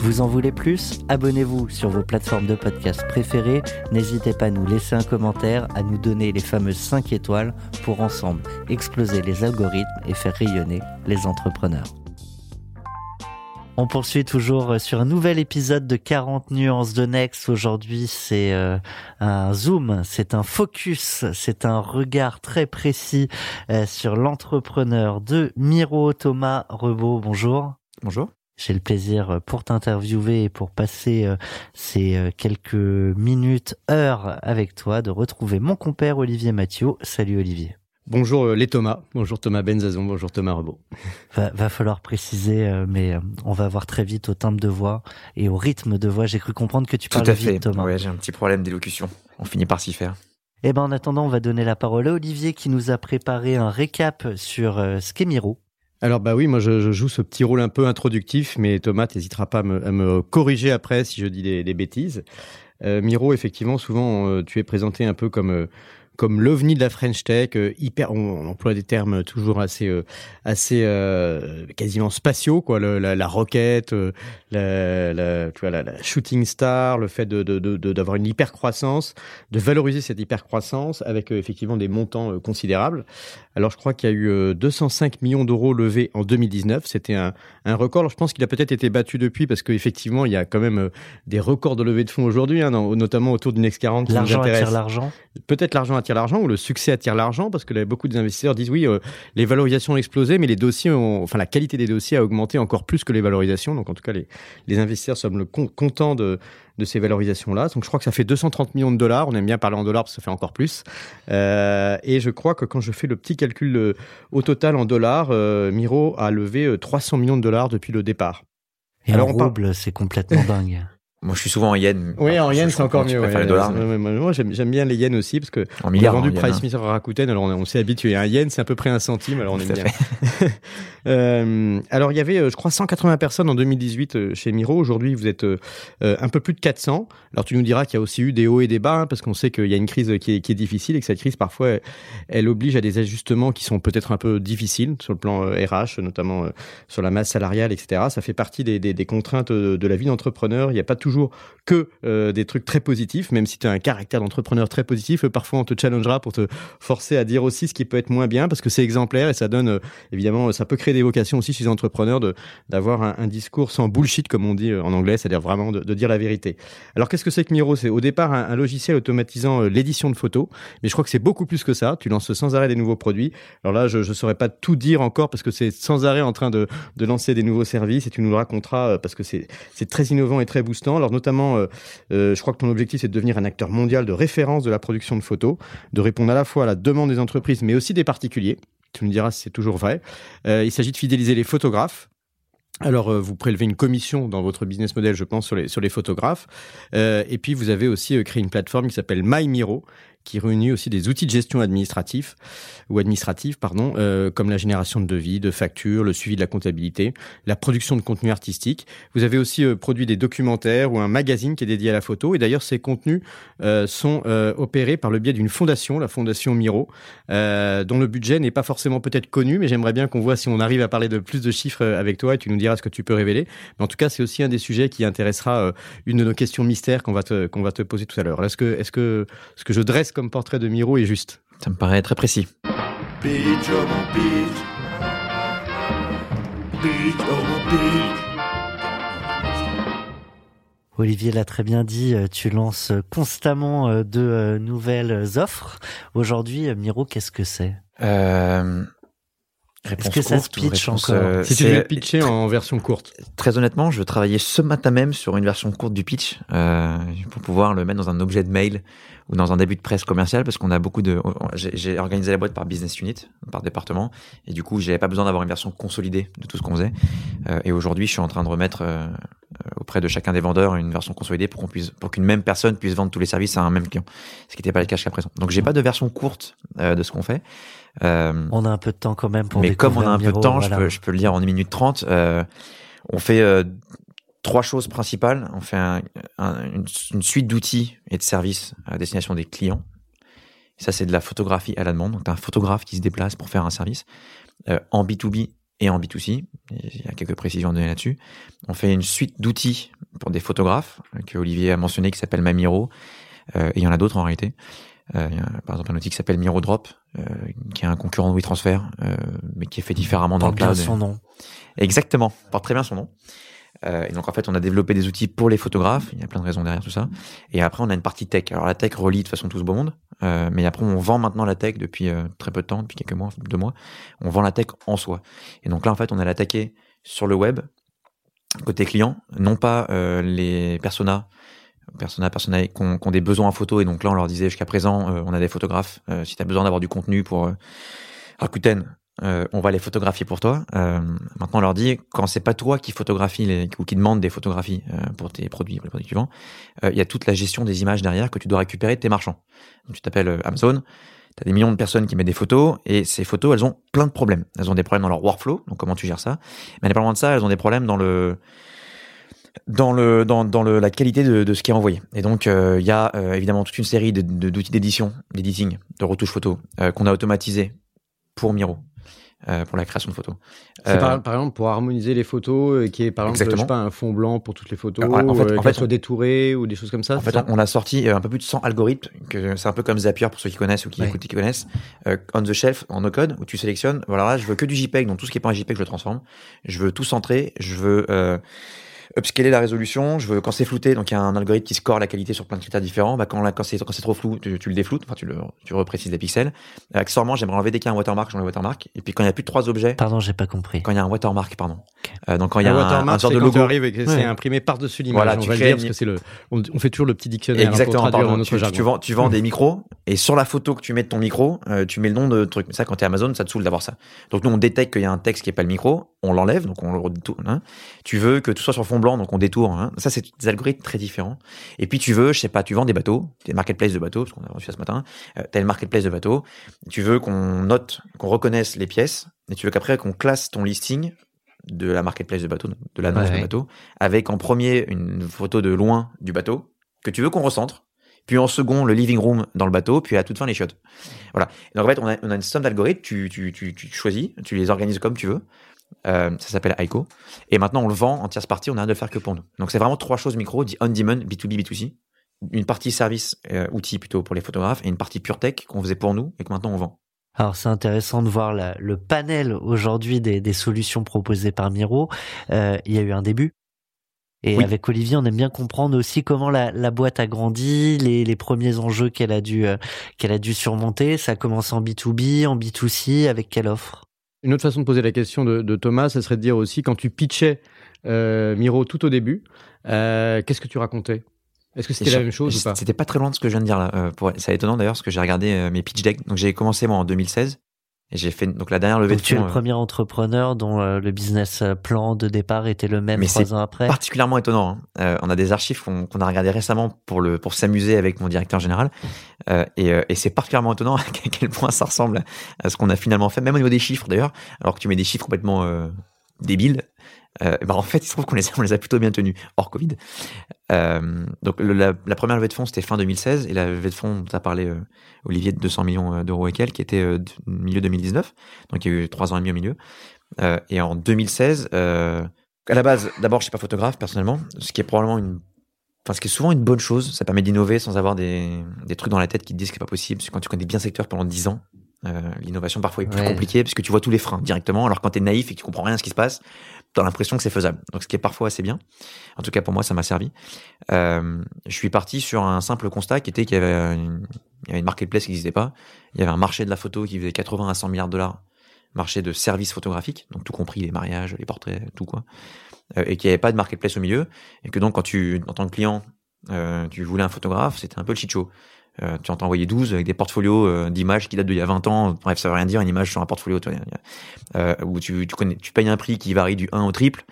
Vous en voulez plus? Abonnez-vous sur vos plateformes de podcast préférées. N'hésitez pas à nous laisser un commentaire, à nous donner les fameuses 5 étoiles pour ensemble exploser les algorithmes et faire rayonner les entrepreneurs. On poursuit toujours sur un nouvel épisode de 40 nuances de Next. Aujourd'hui, c'est euh, un zoom, c'est un focus, c'est un regard très précis euh, sur l'entrepreneur de Miro Thomas Rebaud. Bonjour. Bonjour. J'ai le plaisir euh, pour t'interviewer et pour passer euh, ces euh, quelques minutes, heures avec toi, de retrouver mon compère Olivier Mathieu. Salut Olivier. Bonjour les Thomas, bonjour Thomas Benzazon, bonjour Thomas Rebaud. Va, va falloir préciser, mais on va voir très vite au timbre de voix et au rythme de voix. J'ai cru comprendre que tu parlais Tout à fait. Thomas. Ouais, j'ai un petit problème d'élocution. On finit par s'y faire. Eh ben, en attendant, on va donner la parole à Olivier qui nous a préparé un récap sur euh, ce qu'est Miro. Alors bah oui, moi je, joue ce petit rôle un peu introductif, mais Thomas n'hésitera pas à me, corriger après si je dis des, des bêtises. Euh, Miro, effectivement, souvent euh, tu es présenté un peu comme euh, comme l'ovni de la French Tech, euh, hyper, on, on, emploie des termes toujours assez, euh, assez euh, quasiment spatiaux, quoi, le, la, la, roquette, la, la, tu vois, la, la, shooting star, le fait de, de, de, d'avoir une hyper croissance, de valoriser cette hyper croissance avec effectivement des montants considérables. Alors je crois qu'il y a eu 205 millions d'euros levés en 2019, c'était un, un record. Alors, je pense qu'il a peut-être été battu depuis parce qu'effectivement il y a quand même des records de levée de fonds aujourd'hui, hein, notamment autour du Next 40. L'argent attire l'argent. Peut-être l'argent attire l'argent ou le succès attire l'argent? Parce que là, beaucoup d'investisseurs disent oui, euh, les valorisations ont explosé, mais les dossiers, ont, enfin la qualité des dossiers a augmenté encore plus que les valorisations. Donc en tout cas, les, les investisseurs sommes contents de, de ces valorisations-là. Donc je crois que ça fait 230 millions de dollars. On aime bien parler en dollars parce que ça fait encore plus. Euh, et je crois que quand je fais le petit calcul euh, au total en dollars, Miro a levé 300 millions de dollars depuis le départ. Et Alors, en rouble, parle... c'est complètement dingue. Moi, je suis souvent en yens. Oui, en yens, c'est encore mieux. Ouais, dollars, mais... Moi, j'aime bien les yens aussi parce que en on a vendu Price Smith Rakuten. Alors, on, on s'est habitué. Un yen, c'est à peu près un centime. Alors, on aime bien. euh, alors, il y avait, je crois, 180 personnes en 2018 chez Miro. Aujourd'hui, vous êtes euh, un peu plus de 400. Alors, tu nous diras qu'il y a aussi eu des hauts et des bas hein, parce qu'on sait qu'il y a une crise qui est, qui est, difficile et que cette crise, parfois, elle, elle oblige à des ajustements qui sont peut-être un peu difficiles sur le plan RH, notamment euh, sur la masse salariale, etc. Ça fait partie des, des, des contraintes de la vie d'entrepreneur. Il n'y a pas toujours que euh, des trucs très positifs, même si tu as un caractère d'entrepreneur très positif, euh, parfois on te challengera pour te forcer à dire aussi ce qui peut être moins bien, parce que c'est exemplaire et ça donne, euh, évidemment, ça peut créer des vocations aussi chez les entrepreneurs d'avoir un, discours sans bullshit, comme on dit en anglais, c'est-à-dire vraiment de, dire la vérité. Alors qu'est-ce que c'est que Miro? C'est au départ un, un, logiciel automatisant l'édition de photos, mais je crois que c'est beaucoup plus que ça. Tu lances sans arrêt des nouveaux produits. Alors là, je ne saurais pas tout dire encore, parce que c'est sans arrêt en train de, de lancer des nouveaux services, et tu nous le raconteras, parce que c'est très innovant et très boostant. Alors notamment euh, euh, je crois que ton objectif, c'est de devenir un acteur mondial de référence de la production de photos, de répondre à la fois à la demande des entreprises, mais aussi des particuliers. Tu me diras si c'est toujours vrai. Euh, il s'agit de fidéliser les photographes. Alors, vous prélevez une commission dans votre business model, je pense, sur les, photographes. Et puis, vous avez aussi créé une plateforme qui s'appelle MyMiro, qui réunit aussi des outils de gestion administratif ou administrative, pardon, euh, comme la génération de devis, de factures, le suivi de la comptabilité, la production de contenu artistique. Vous avez aussi euh, produit des documentaires ou un magazine qui est dédié à la photo. Et d'ailleurs, ces contenus euh, sont opérés par le biais d'une fondation, la fondation Miro, dont le budget n'est pas forcément peut-être connu, mais j'aimerais bien qu'on voit si on arrive à parler de plus de chiffres avec toi et tu nous diras ce que tu peux révéler. Mais en tout cas, c'est aussi un des sujets qui intéressera une de nos questions mystères qu'on va te va te poser tout à l'heure. Est-ce que est-ce que ce que je dresse comme portrait de Miro est juste Ça me paraît très précis. Olivier l'a très bien dit, euh, tu lances constamment euh, de euh, nouvelles offres. Aujourd'hui, Miro, qu'est-ce que c'est? Est-ce que ça se pitch encore euh, Si tu veux pitcher en version courte. Très honnêtement, je travaillais ce matin même sur une version courte du pitch euh, pour pouvoir le mettre dans un objet de mail ou dans un début de presse commerciale parce qu'on a beaucoup de. J'ai organisé la boîte par business unit, par département, et du coup, j'avais pas besoin d'avoir une version consolidée de tout ce qu'on faisait. Euh, et aujourd'hui, je suis en train de remettre euh, auprès de chacun des vendeurs une version consolidée pour qu'on puisse, pour qu'une même personne puisse vendre tous les services à un même client, ce qui n'était pas le cas jusqu'à présent. Donc, j'ai pas de version courte de ce qu'on fait. Euh, on a un peu de temps quand même pour Mais comme on a un peu de temps, je, peux, je peux le lire en 1 minute 30. Euh, on fait euh, trois choses principales. On fait une, suite d'outils et de services à destination des clients. ça, c'est de la photographie à la demande. Donc, as un photographe qui se déplace pour faire un service en B2B et en B2C. Il y a quelques précisions à donner là-dessus. On fait une suite d'outils pour des photographes que Olivier a mentionné qui s'appelle Mamiro. et il y en a d'autres en réalité. Euh, par exemple un outil qui s'appelle MiroDrop, euh, qui est un concurrent de WeTransfer, euh, mais qui est fait différemment dans le cloud. Bien son nom. Exactement, porte très bien son nom. Euh, et donc en fait, on a développé des outils pour les photographes. Il y a plein de raisons derrière tout ça. Et après, on a une partie tech. Alors la tech relie de façon tout ce beau monde, mais après, on vend maintenant la tech depuis très peu de temps, depuis quelques mois, deux mois. On vend la tech en soi. Et donc là, en fait, on a l'attaqué sur le web côté client, non pas les personas persona, persona qui ont, des besoins en photo. Et donc là, on leur disait jusqu'à présent, euh, on a des photographes. Euh, si tu as besoin d'avoir du contenu pour euh, Rakuten, on va les photographier pour toi. maintenant, on leur dit, quand c'est pas toi qui photographie les, ou qui demande des photographies pour tes produits, pour les produits que tu il y a toute la gestion des images derrière que tu dois récupérer de tes marchands. Donc, tu t'appelles Amazon, tu as des millions de personnes qui mettent des photos et ces photos, elles ont plein de problèmes. Elles ont des problèmes dans leur workflow, donc comment tu gères ça. Mais indépendamment de ça, elles ont des problèmes dans le dans le dans, dans le, la qualité de, de ce qui est envoyé. Et donc euh, il y a euh, évidemment toute une série de, d'outils d'édition, d'editing, de retouche photo euh, qu'on a automatisé pour Miro. pour la création de photos. Par, par, exemple pour harmoniser les photos, qui est par exemple je sais pas, un fond blanc pour toutes les photos, en fait, en fait soit détouré ou des choses comme ça. En fait, on a sorti un peu plus de 100 algorithmes, que c'est un peu comme Zapier pour ceux qui connaissent ou qui écoutent, qui connaissent, on the shelf en no code où tu sélectionnes. Voilà, là, je veux que du JPEG, donc tout ce qui est pas un JPEG, je le transforme. Je veux tout centrer. Je veux upscaler la résolution. Je veux quand c'est flouté, donc il y a un algorithme qui score la qualité sur plein de critères différents. Bah, quand, quand c'est quand c'est trop flou, tu, le défloutes, enfin tu le tu reprécises les pixels. accessoirement, j'aimerais enlever dès qu'il y a un watermark, j'enlève le watermark. Et puis quand il y a plus de trois objets. Pardon, j'ai pas compris. Quand il y a un watermark, pardon. Euh, donc quand il y a un, watermark, un, genre de logo, arrive et c'est imprimé par dessus l'image. Voilà, tu crées parce que c'est le, on, fait toujours le petit dictionnaire Exactement, pour traduire tu, tu, vends, tu vends des micros et sur la photo que tu mets de ton micro, euh, tu mets le nom de truc. Ça, quand t'es Amazon, ça te saoule d'avoir ça. Donc nous, on détecte qu'il y a un texte qui est pas le micro, on l'enlève, donc on le retourne. Hein. Tu veux que tout soit sur fond blanc, donc on détourne. Hein. Ça, c'est des algorithmes très différents. Et puis tu veux, je sais pas, tu vends des bateaux, des marketplaces de bateaux, parce qu'on a reçu ça ce matin. Euh, le marketplace de bateaux. Tu veux qu'on note, qu'on reconnaisse les pièces, et tu veux qu'après qu'on classe ton listing de la marketplace de bateau, de l'annonce de bateau, avec en premier une photo de loin du bateau que tu veux qu'on recentre, puis en second le living room dans le bateau, puis à toute fin les chiottes. Voilà. Donc en fait, on a, on a une somme d'algorithmes, tu, tu, tu, tu, choisis, tu les organises comme tu veux. Euh, ça s'appelle ICO. Et maintenant, on le vend en tierce partie, on a de le faire que pour nous. Donc c'est vraiment trois choses micro, dit on-demand, B2B, B2C. Une partie service, euh, outil plutôt pour les photographes, et une partie pure tech qu'on faisait pour nous et que maintenant on vend. Alors c'est intéressant de voir le panel aujourd'hui des, des, solutions proposées par Miro. Euh, il y a eu un début. Et avec Olivier, on aime bien comprendre aussi comment la, la boîte a grandi, les, les premiers enjeux qu'elle a dû euh, qu'elle a dû surmonter. Ça a commencé en B2B, en B2C, avec quelle offre? Une autre façon de poser la question de, de Thomas, ce serait de dire aussi quand tu pitchais euh, Miro tout au début, euh, qu'est-ce que tu racontais? Est-ce que c'était la même chose ou pas? C'était pas très loin de ce que je viens de dire là. Euh, pour... C'est étonnant d'ailleurs parce que j'ai regardé mes pitch decks. Donc j'ai commencé moi en 2016 Et j'ai fait donc la dernière levée donc de fonds. Tu es le premier entrepreneur dont le business plan de départ était le même trois ans après? Particulièrement étonnant. Hein. on a des archives qu'on a regardé récemment pour le pour s'amuser avec mon directeur général, et, et c'est particulièrement étonnant à quel point ça ressemble à ce qu'on a finalement fait, même au niveau des chiffres d'ailleurs. Alors que tu mets des chiffres complètement débiles, euh, bah en fait, il se trouve qu'on les, les a plutôt bien tenus hors Covid. Euh, donc la, la, première levée de fonds, c'était fin 2016, et la levée de fonds, dont a parlé euh, Olivier, de 200 millions euh, d'euros et quelques, qui était euh, milieu 2019. Donc il y a eu trois ans et demi au milieu. et en 2016, à la base, d'abord, je suis pas photographe personnellement, ce qui est probablement une Enfin, ce qui est souvent une bonne chose, ça permet d'innover sans avoir des, des trucs dans la tête qui te disent que c'est pas possible. Parce que quand tu connais bien le secteur pendant 10 ans, euh, l'innovation parfois est plus compliquée parce que tu vois tous les freins directement. Alors quand tu es naïf et que tu comprends rien à ce qui se passe, tu as l'impression que c'est faisable. Donc ce qui est parfois assez bien. En tout cas pour moi, ça m'a servi. Euh, je suis parti sur un simple constat qui était qu'il y avait une, il y avait une marketplace qui n'existait pas. Il y avait un marché de la photo qui faisait 80 à 100 milliards de dollars, marché de services photographiques, donc tout compris les mariages, les portraits, tout quoi, euh, et qu'il n'y avait pas de marketplace au milieu, et que donc quand tu, en tant que client, euh, tu voulais un photographe, c'était un peu le shit show. Euh, tu en envoyer 12 avec des portfolios euh, d'images qui datent d'il y a 20 ans. Bref, ça veut rien dire, une image sur un portfolio, euh, où tu, connais, tu payes un prix qui varie du 1 au triple,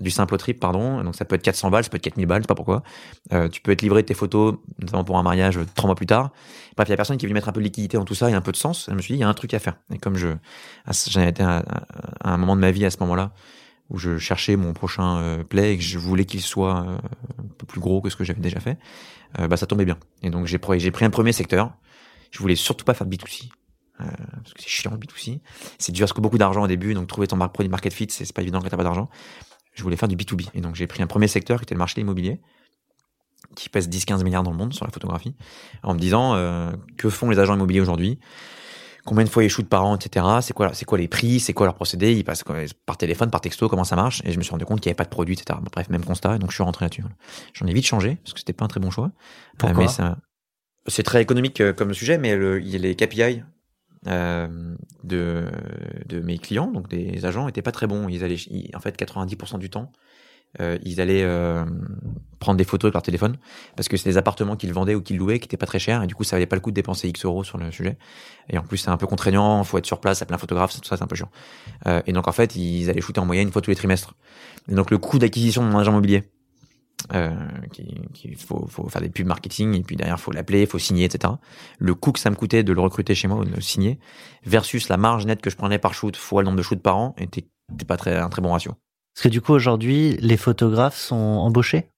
du simple au triple, pardon. Donc ça peut être 400 balles, ça peut être 4000 balles, je sais pas pourquoi. Euh, tu peux être livré tes photos, notamment pour un mariage, trois mois plus tard. Bref, il y a personne qui veut mettre un peu de liquidité dans tout ça et un peu de sens. Je me suis dit, il y a un truc à faire. Et comme je, j'en à, à, un moment de ma vie à ce moment-là, où je cherchais mon prochain euh, play et que je voulais qu'il soit euh, un peu plus gros que ce que j'avais déjà fait, euh, bah ça tombait bien. Et donc j'ai pris, j'ai pris un premier secteur. Je voulais surtout pas faire de B2C. parce que c'est chiant le B2C. C'est dur parce que beaucoup d'argent au début, donc trouver ton produit market fit, c'est pas évident quand t'as pas d'argent. Je voulais faire du B2B. Et donc j'ai pris un premier secteur qui était le marché de l'immobilier, qui pèse 10-15 milliards dans le monde sur la photographie, en me disant que font les agents immobiliers aujourd'hui? Combien de fois ils shootent par an, etc. C'est quoi, c'est quoi les prix, c'est quoi leur procédé, ils passent par téléphone, par texto, comment ça marche? Et je me suis rendu compte qu'il n'y avait pas de produit, etc. Bref, même constat, donc je suis rentré là-dessus. J'en ai vite changé parce que c'était pas un très bon choix. Pourquoi mais ça, c'est très économique euh, comme sujet, mais le, les KPI euh, de, de mes clients, donc des agents, étaient pas très bons. Ils allaient, en fait, 90% du temps, euh, ils allaient euh, prendre des photos de leur téléphone parce que c'est des appartements qu'ils vendaient ou qu'ils louaient qui étaient pas très chers et du coup ça valait pas le coup de dépenser X euros sur le sujet et en plus c'est un peu contraignant faut être sur place à plein photographe tout ça c'est un peu chiant euh, et donc en fait ils allaient shooter en moyenne une fois tous les trimestres donc le coût d'acquisition d'un agent immobilier euh, qui, faut, faut, faire des pubs marketing et puis derrière faut l'appeler, faut signer, etc. Le coût que ça me coûtait de le recruter chez moi ou de le signer versus la marge nette que je prenais par shoot fois le nombre de shoots par an était, était pas très un très bon ratio. Parce que du coup, aujourd'hui, les photographes sont embauchés?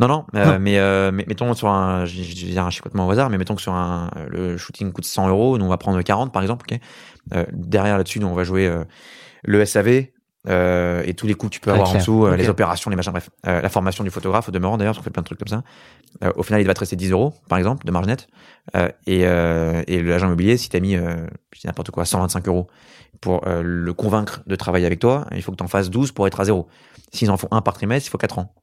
Non, non, euh, mais, euh, mais, mettons sur un, je vais dire un chicotement au hasard, mais mettons que sur un, le shooting coûte 100 euros, nous on va prendre 40 par exemple, ok? Euh, derrière là-dessus, nous on va jouer euh, le SAV euh, et tous les coûts que tu peux avoir en dessous, les opérations, les machins, bref, la formation du photographe au demeurant d'ailleurs, on fait plein de trucs comme ça. au final, il va te rester 10 euros par exemple de marge nette, et, et l'agent immobilier, si t'as mis, je dis n'importe quoi, 125 euros pour euh, le convaincre de travailler avec toi, il faut que tu en fasses 12 pour être à zéro. S'ils en font un par trimestre, il faut 4 ans.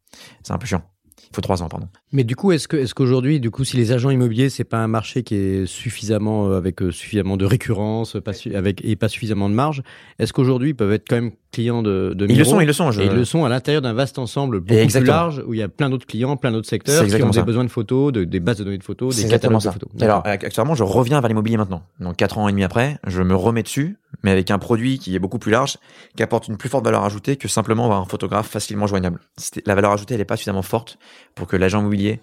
C'est un peu chiant. Il faut 3 ans, pardon. Mais du coup, est-ce que, est-ce qu'aujourd'hui, du coup, si les agents immobiliers, c'est pas un marché qui est suffisamment, euh, avec euh, suffisamment de récurrence, pas avec, et pas suffisamment de marge, est-ce qu'aujourd'hui, ils peuvent être quand même clients de, de Ils le sont, ils le sont. Et ils le sont à l'intérieur d'un vaste ensemble beaucoup plus large où il y a plein d'autres clients, plein d'autres secteurs qui ont des besoins de photos, de, des bases de données de photos, des catalogues de photos. Alors, actuellement, je reviens vers l'immobilier maintenant. Donc, 4 ans et demi après, je me remets dessus, mais avec un produit qui est beaucoup plus large, qui apporte une plus forte valeur ajoutée que simplement avoir un photographe facilement joignable. La valeur ajoutée, elle n'est pas suffisamment forte pour que l'agent immobilier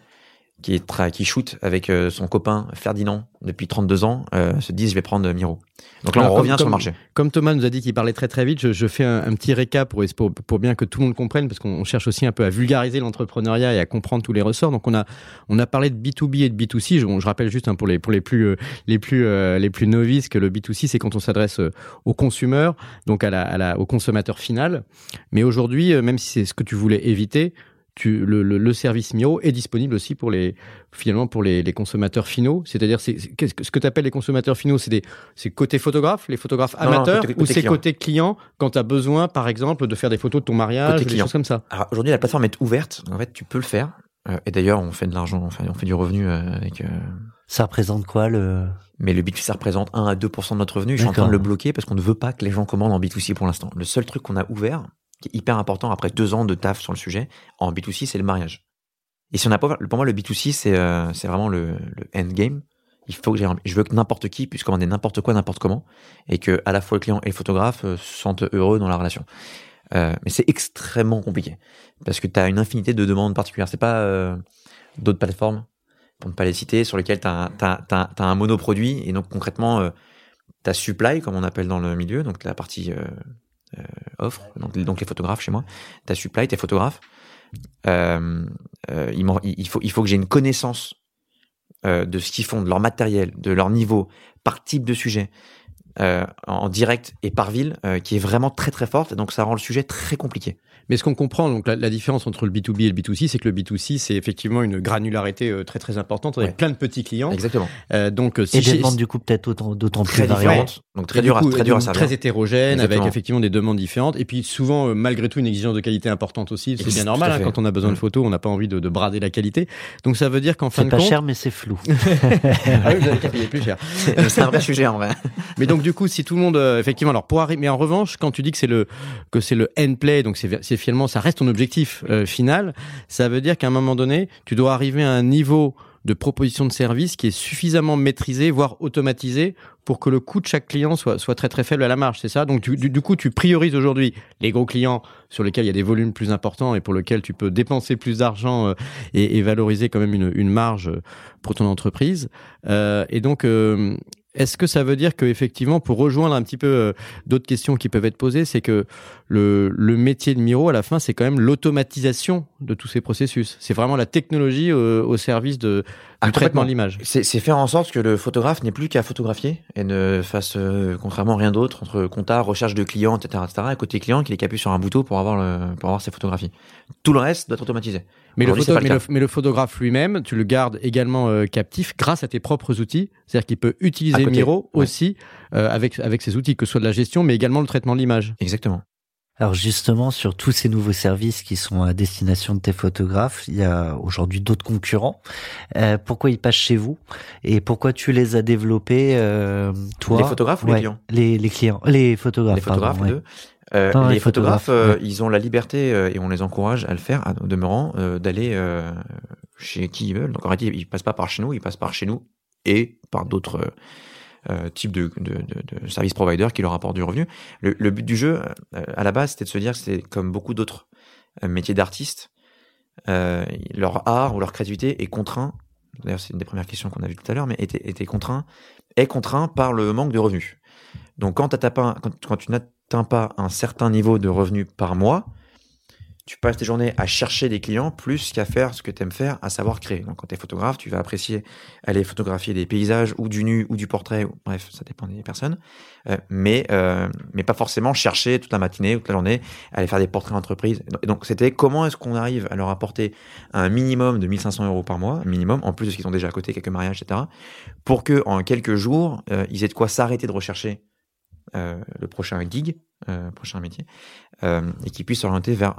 qui, est qui shoot avec euh, son copain Ferdinand depuis 32 ans euh, se dit je vais prendre Miro. Donc là, on revient sur le marché. Comme Thomas nous a dit qu'il parlait très très vite, je, je fais un, petit récap pour, pour, pour, bien que tout le monde comprenne, parce qu'on cherche aussi un peu à vulgariser l'entrepreneuriat et à comprendre tous les ressorts. Donc on a on a parlé de B2B et de B2C. Je, je rappelle juste hein, pour les pour les plus euh, les plus les plus novices que le B2C c'est quand on s'adresse au consommateur, donc à la, à la au consommateur final. Mais aujourd'hui, même si c'est ce que tu voulais éviter, le, le, service Miro est disponible aussi pour les finalement pour les, les consommateurs finaux. C'est-à-dire, c'est, ce que tu appelles les consommateurs finaux, c'est des c'est côté photographe, les photographes amateurs, ou c'est côté client quand tu as besoin, par exemple, de faire des photos de ton mariage, des choses comme ça. Alors aujourd'hui, la plateforme est ouverte. En fait, tu peux le faire. Euh, et d'ailleurs, on fait de l'argent, on fait, on fait du revenu euh, avec. Euh, ça représente quoi le Mais le B2C, ça représente 1 à 2% de notre revenu. Je suis en train de le bloquer parce qu'on ne veut pas que les gens commandent en B2C pour l'instant. Le seul truc qu'on a ouvert, qui est hyper important après deux ans de taf sur le sujet, en B2C, c'est le mariage. Et si on a pas, pour moi, le B2C, c'est euh, vraiment le, le endgame. il faut que je veux que n'importe qui puisse commander n'importe quoi, n'importe comment, et que à la fois le client et le photographe se sentent heureux dans la relation. mais c'est extrêmement compliqué parce que tu as une infinité de demandes particulières. C'est pas d'autres plateformes pour ne pas les citer, sur lesquelles tu as, as, un monoproduit et donc concrètement, euh, ta supply, comme on appelle dans le milieu, donc la partie euh, euh, offre, donc, donc, les photographes chez moi, ta supply, tes photographes, euh, euh, il, il, faut, il faut que j'ai une connaissance de ce qu'ils font, de leur matériel, de leur niveau, par type de sujet, en direct et par ville, qui est vraiment très très forte, donc ça rend le sujet très compliqué. Mais ce qu'on comprend, donc la, différence entre le B2B et le B2C, c'est que le B2C, c'est effectivement une granularité euh, très très importante avec plein de petits clients. Exactement. Euh, donc, euh, si et des demandes du coup peut-être d'autant plus variantes. Donc très dur, à, très dur à servir. Très hétérogène, avec effectivement des demandes différentes. Et puis souvent, malgré tout, une exigence de qualité importante aussi. C'est bien normal. Hein, quand on a besoin de mm. photos, on n'a pas envie de, de, brader la qualité. Donc ça veut dire qu'en fin de compte, c'est pas cher, mais c'est flou. ah oui, vous avez qu'à payer plus cher. c'est un vrai sujet en vrai. Mais donc du coup, si tout le monde, effectivement, alors pour arriver, mais en revanche, quand tu dis que c'est le que c'est le end play, donc c'est finalement ça reste ton objectif euh, final, ça veut dire qu'à un moment donné, tu dois arriver à un niveau de proposition de service qui est suffisamment maîtrisé, voire automatisé, pour que le coût de chaque client soit, très très faible à la marge, c'est ça? Donc du, coup, tu priorises aujourd'hui les gros clients sur lesquels il y a des volumes plus importants et pour lesquels tu peux dépenser plus d'argent euh, et, valoriser quand même une, marge pour ton entreprise. Euh, et donc, euh, est-ce que ça veut dire que effectivement, pour rejoindre un petit peu euh, d'autres questions qui peuvent être posées, c'est que le, métier de Miro à la fin, c'est quand même l'automatisation de tous ces processus. C'est vraiment la technologie euh, au service de, du traitement de l'image. C'est faire en sorte que le photographe n'ait plus qu'à photographier et ne fasse euh, contrairement rien d'autre entre compta, recherche de clients, etc., etc. Et côté client, qu'il ait qu'à sur un bouton pour avoir le, pour avoir ses photographies. Tout le reste doit être automatisé. Mais le, mais, le, photographe lui-même, tu le gardes également euh, captif grâce à tes propres outils. C'est-à-dire qu'il peut utiliser Miro aussi euh, avec avec ses outils, que ce soit de la gestion, mais également le traitement de l'image. Exactement. Alors justement, sur tous ces nouveaux services qui sont à destination de tes photographes, il y a aujourd'hui d'autres concurrents. Euh, pourquoi ils passent chez vous et pourquoi tu les as développés euh, toi Les photographes ou les clients les, les, clients, les photographes. Les photographes, pardon, euh, les, photographes, euh, ils ont la liberté euh, et on les encourage à le faire, en demeurant, d'aller chez qui ils veulent. Donc en réalité, ils passent pas par chez nous, ils passent par chez nous et par d'autres euh, type de, de, de, service provider qui leur apporte du revenu. Le, le but du jeu, euh, à la base, c'était de se dire que c'est comme beaucoup d'autres euh, métiers d'artistes, leur art ou leur créativité est contraint. D'ailleurs, c'est une des premières questions qu'on a vues tout à l'heure, mais était, était contraint, est contraint par le manque de revenus. Donc, quand, quand, quand tu n'atteins pas un certain niveau de revenus par mois, tu passes tes journées à chercher des clients plus qu'à faire ce que tu aimes faire, à savoir créer. Donc, quand tu es photographe, tu vas apprécier aller photographier des paysages ou du nu ou du portrait, bref, ça dépend des personnes, euh, mais, euh, mais pas forcément chercher toute la matinée ou toute la journée à aller faire des portraits d'entreprise. Donc, c'était comment est-ce qu'on arrive à leur apporter un minimum de 1500 euros par mois, minimum, en plus de ce qu'ils ont déjà à côté, quelques mariages, etc., pour que en quelques jours, euh, ils aient de quoi s'arrêter de rechercher euh, le prochain gig, euh, prochain métier, euh, et qui puissent s'orienter vers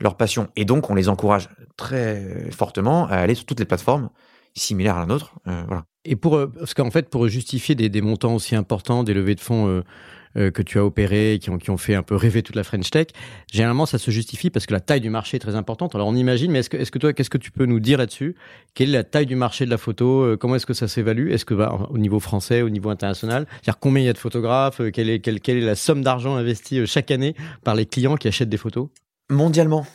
leur passion. Et donc, on les encourage très fortement à aller sur toutes les plateformes similaires à la nôtre. voilà. Et pour, fait, pour justifier des, des, montants aussi importants, des levées de fonds euh, que tu as opéré, qui ont, qui ont fait un peu rêver toute la French Tech, généralement ça se justifie parce que la taille du marché est très importante. Alors on imagine, mais est-ce que, est-ce que toi, qu'est-ce que tu peux nous dire là-dessus? Quelle est la taille du marché de la photo? Euh, Comment est-ce que ça s'évalue? Est-ce que bah, au niveau français, au niveau international, c'est-à-dire combien il y a de photographes euh, quelle est, quelle, quelle est la somme d'argent investie chaque année par les clients qui achètent des photos? Mondialement,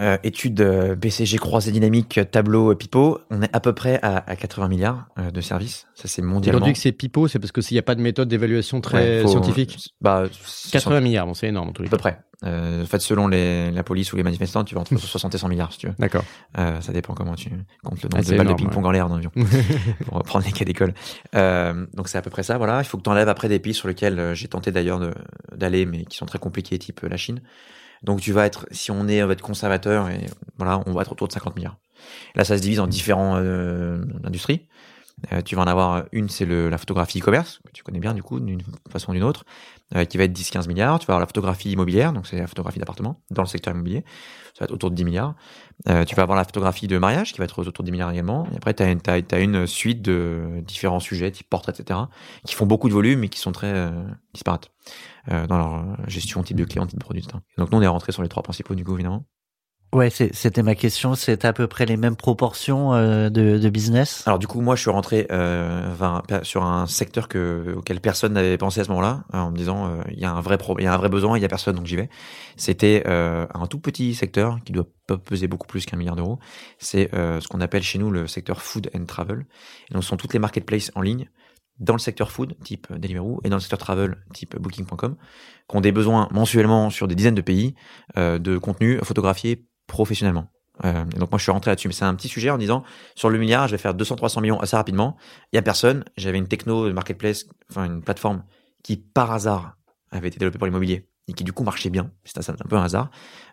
euh, études euh, BCG croisée dynamique, tableau, euh, Pipo, on est à peu près à, à 80 milliards euh, de services. Ça, c'est mondialement. Aujourd'hui que c'est Pipo, c'est parce que s'il n'y a pas de méthode d'évaluation très scientifique. Bah, 80 milliards, bon, c'est énorme en tous les cas. À peu près. Euh, en fait, selon les, la police ou les manifestants, tu vas entre 60 et 100 milliards, si tu veux. D'accord. Euh, ça dépend comment tu comptes le nombre ah, de balles de ping-pong en l'air dans l'avion. pour reprendre les cas d'école. Euh, donc, c'est à peu près ça, voilà. Il faut que tu enlèves après des pays sur lesquels j'ai tenté d'ailleurs d'aller, mais qui sont très compliqués, type la Chine. Donc tu vas être, si on est, on va être conservateur et voilà, on va être autour de 50 milliards. Là, ça se divise en différentes euh, industries. Euh, tu vas en avoir une, c'est la photographie e-commerce, que tu connais bien du coup, d'une façon ou d'une autre, euh, qui va être 10-15 milliards. Tu vas avoir la photographie immobilière, donc c'est la photographie d'appartement dans le secteur immobilier, ça va être autour de 10 milliards. Euh, tu vas avoir la photographie de mariage, qui va être autour de 10 milliards également. Et après, tu as, as, as, une suite de différents sujets, type portrait, etc., qui font beaucoup de volume et qui sont très euh, disparates euh, dans leur gestion, type de client, type de produit, etc. Donc nous, on est rentré sur les trois principaux du coup, évidemment. Ouais, c'était ma question. C'est à peu près les mêmes proportions euh, de, de, business? Alors du coup, moi, je suis rentré euh, sur un secteur que, auquel personne n'avait pensé à ce moment-là, en me disant euh, il y a un vrai il y a un vrai besoin, il y a personne, donc j'y vais. C'était euh, un tout petit secteur qui doit pas peser beaucoup plus qu'un milliard d'euros. C'est ce qu'on appelle chez nous le secteur food and travel. Et donc, ce sont toutes les marketplaces en ligne dans le secteur food, type Deliveroo, et dans le secteur travel, type Booking.com, qui ont des besoins mensuellement sur des dizaines de pays de contenu photographié professionnellement. Euh, donc moi je suis rentré là-dessus, mais c'est un petit sujet en disant sur le milliard, je vais faire 200-300 millions assez rapidement. Il y a personne. J'avais une techno, marketplace, enfin une plateforme qui par hasard avait été développée pour l'immobilier et qui du coup marchait bien. C'était un peu un hasard.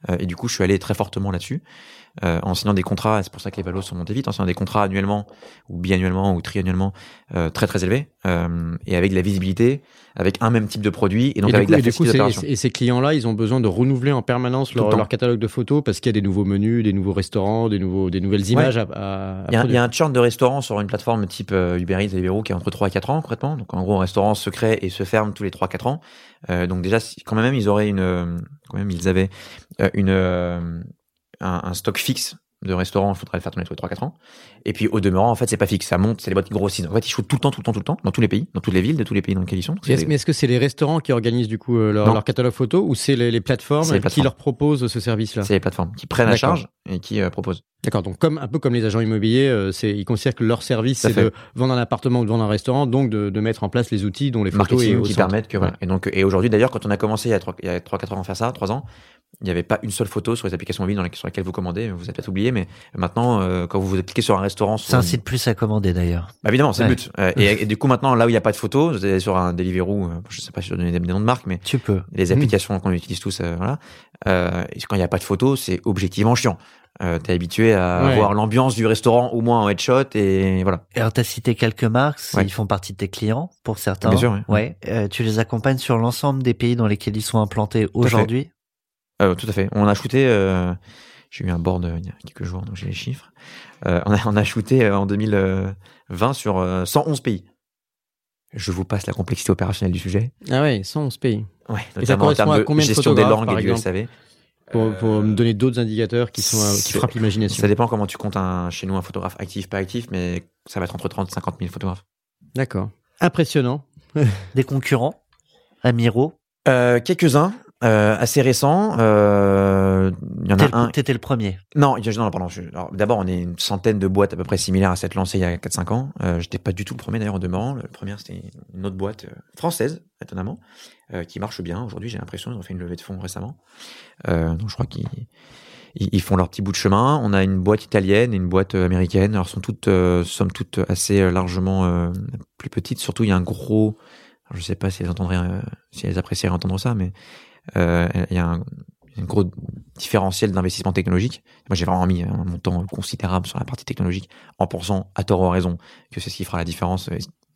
Euh, et du coup je suis allé très fortement là-dessus euh, en signant des contrats. C'est pour ça que les valos sont montés vite. En signant des contrats annuellement ou biannuellement ou triannuellement euh, très très élevés euh, et avec de la visibilité avec un même type de produit et donc avec la coup, Et ces clients-là, ils ont besoin de renouveler en permanence leur, catalogue de photos parce qu'il y a des nouveaux menus, des nouveaux restaurants, des, nouveaux, des nouvelles images à, il, y a, un churn de restaurants sur une plateforme type euh, Uber Eats et Deliveroo qui est entre 3 et 4 ans concrètement. Donc en gros, un restaurant se crée et se ferme tous les 3-4 ans. Euh, donc déjà, quand même, ils auraient une, quand même, ils avaient euh, une, un, un stock fixe de restaurant, il faudrait le faire tourner tous les 3-4 ans. Et puis au demeurant, en fait, c'est pas fixe, ça monte, c'est les boîtes qui grossissent. En fait, ils shootent tout le temps, tout le temps, tout le temps, dans tous les pays, dans toutes les villes de tous les pays dans lesquels ils sont. Mais est-ce que c'est les restaurants qui organisent du coup euh, leur, catalogue photo ou c'est les, plateformes qui leur proposent ce service-là? C'est les plateformes qui prennent la charge et qui euh, proposent. D'accord, donc comme un peu comme les agents immobiliers, euh, c'est ils considèrent que leur service c'est de vendre un appartement ou de vendre un restaurant, donc de, de mettre en place les outils dont les photos et qui permettent que voilà. Et donc et aujourd'hui d'ailleurs quand on a commencé il y a 3 4 ans à faire ça, 3 ans, il n'y avait pas une seule photo sur les applications mobiles dans sur lesquelles vous commandez. Vous avez peut-être oublié, mais maintenant, euh, quand vous vous appliquez sur un restaurant, c'est un site plus à commander d'ailleurs. Bah, évidemment, c'est le but. Euh, et, du coup, maintenant, là où il n'y a pas de photo, vous allez sur un Deliveroo, euh, je sais pas si je vais donner des, noms de marque, mais tu peux. Les applications qu'on utilise tous, voilà. quand il n'y a pas de photo, c'est objectivement chiant. Euh, t'es habitué à voir l'ambiance du restaurant au moins en headshot et voilà. Alors t'as cité quelques marques, ils font partie de tes clients pour certains. Bien sûr. Ouais. tu les accompagnes sur l'ensemble des pays dans lesquels ils sont implantés aujourd'hui? Euh, tout à fait. On a shooté. Euh, j'ai eu un board il y a quelques jours, donc j'ai les chiffres. Euh, on, a, on a shooté en 2020 sur 111 pays. Je vous passe la complexité opérationnelle du sujet. Ah ouais, 111 pays. Ouais, notamment en termes de combien gestion des langues et du SAV. Pour, pour me donner d'autres indicateurs qui sont qui frappent l'imagination. Ça dépend comment tu comptes un, chez nous un photographe actif, pas actif, mais ça va être entre 30 et 50 000 photographes. D'accord. Impressionnant. Des concurrents Amiro euh, Quelques-uns. Euh, assez récent. Euh, il y en a un. T'étais le premier. Non, non, pardon. D'abord, on est une centaine de boîtes à peu près similaires à cette lancée il y a 4-5 ans. Euh, J'étais pas du tout le premier d'ailleurs en demeurant. Le premier, c'était une autre boîte euh, française, étonnamment, euh, qui marche bien. Aujourd'hui, j'ai l'impression ils ont fait une levée de fonds récemment. Euh, donc, je crois qu'ils ils font leur petit bout de chemin. On a une boîte italienne et une boîte américaine. Alors, sont toutes, sommes toutes assez largement plus petites. Surtout, il y a un gros. je sais pas si elles entendraient, si elles apprécieraient entendre ça, mais euh, il y a un, gros différentiel d'investissement technologique. Moi, j'ai vraiment mis un montant considérable sur la partie technologique en pensant, à tort ou à raison, que c'est ce qui fera la différence.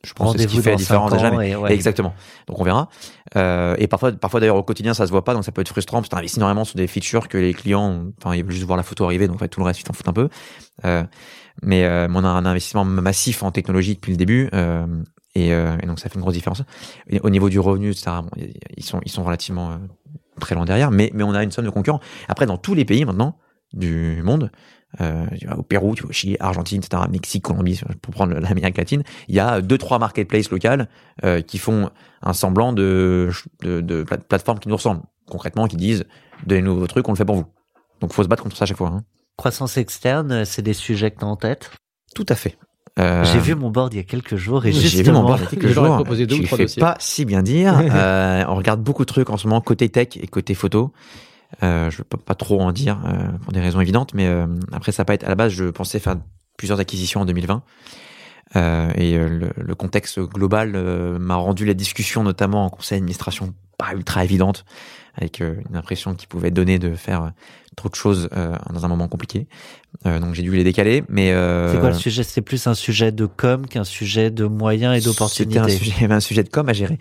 Je pense que c'est ce qui fait la différence déjà. Mais... Exactement. Donc on verra. Euh, et parfois, parfois d'ailleurs au quotidien ça se voit pas, donc ça peut être frustrant parce que tu investis énormément sur des features que les clients, enfin ils veulent juste voir la photo arriver, donc en fait tout le reste ils t'en foutent un peu. Euh, mais euh, on a un investissement massif en technologie depuis le début. Euh, et, euh, et, donc ça fait une grosse différence. au niveau du revenu, etc., bon, ils sont ils sont relativement euh, très loin derrière, mais mais on a une somme de concurrents. Après, dans tous les pays maintenant du monde, euh, au Pérou, tu au Chili, Argentine, etc., Mexique, Colombie, pour prendre l'Amérique latine, il y a deux trois marketplaces locales qui font un semblant de, de, de plateformes qui nous ressemblent, concrètement, qui disent donnez-nous vos trucs, on le fait pour vous. Donc faut se battre contre ça à chaque fois. Hein. Croissance externe, c'est des sujets que tu as en tête? Tout à fait. Euh, j'ai vu mon board il y a quelques jours et j'ai vu mon board il y a quelques jours. Proposé deux fais pas si bien dire. euh, on regarde beaucoup de trucs en ce moment côté tech et côté photo. Euh, je peux pas trop en dire euh, pour des raisons évidentes, mais après ça va pas être à la base. Je pensais faire plusieurs acquisitions en 2020. Euh, et le, le, contexte global m'a rendu la discussion, notamment en conseil d'administration, pas ultra évidente, avec une impression qui pouvait donner de faire trop de choses dans un moment compliqué. Euh, donc j'ai dû les décaler, mais euh... c'est quoi le sujet? C'est plus un sujet de com qu'un sujet de moyens et d'opportunités? C'était un sujet, un sujet de com à gérer.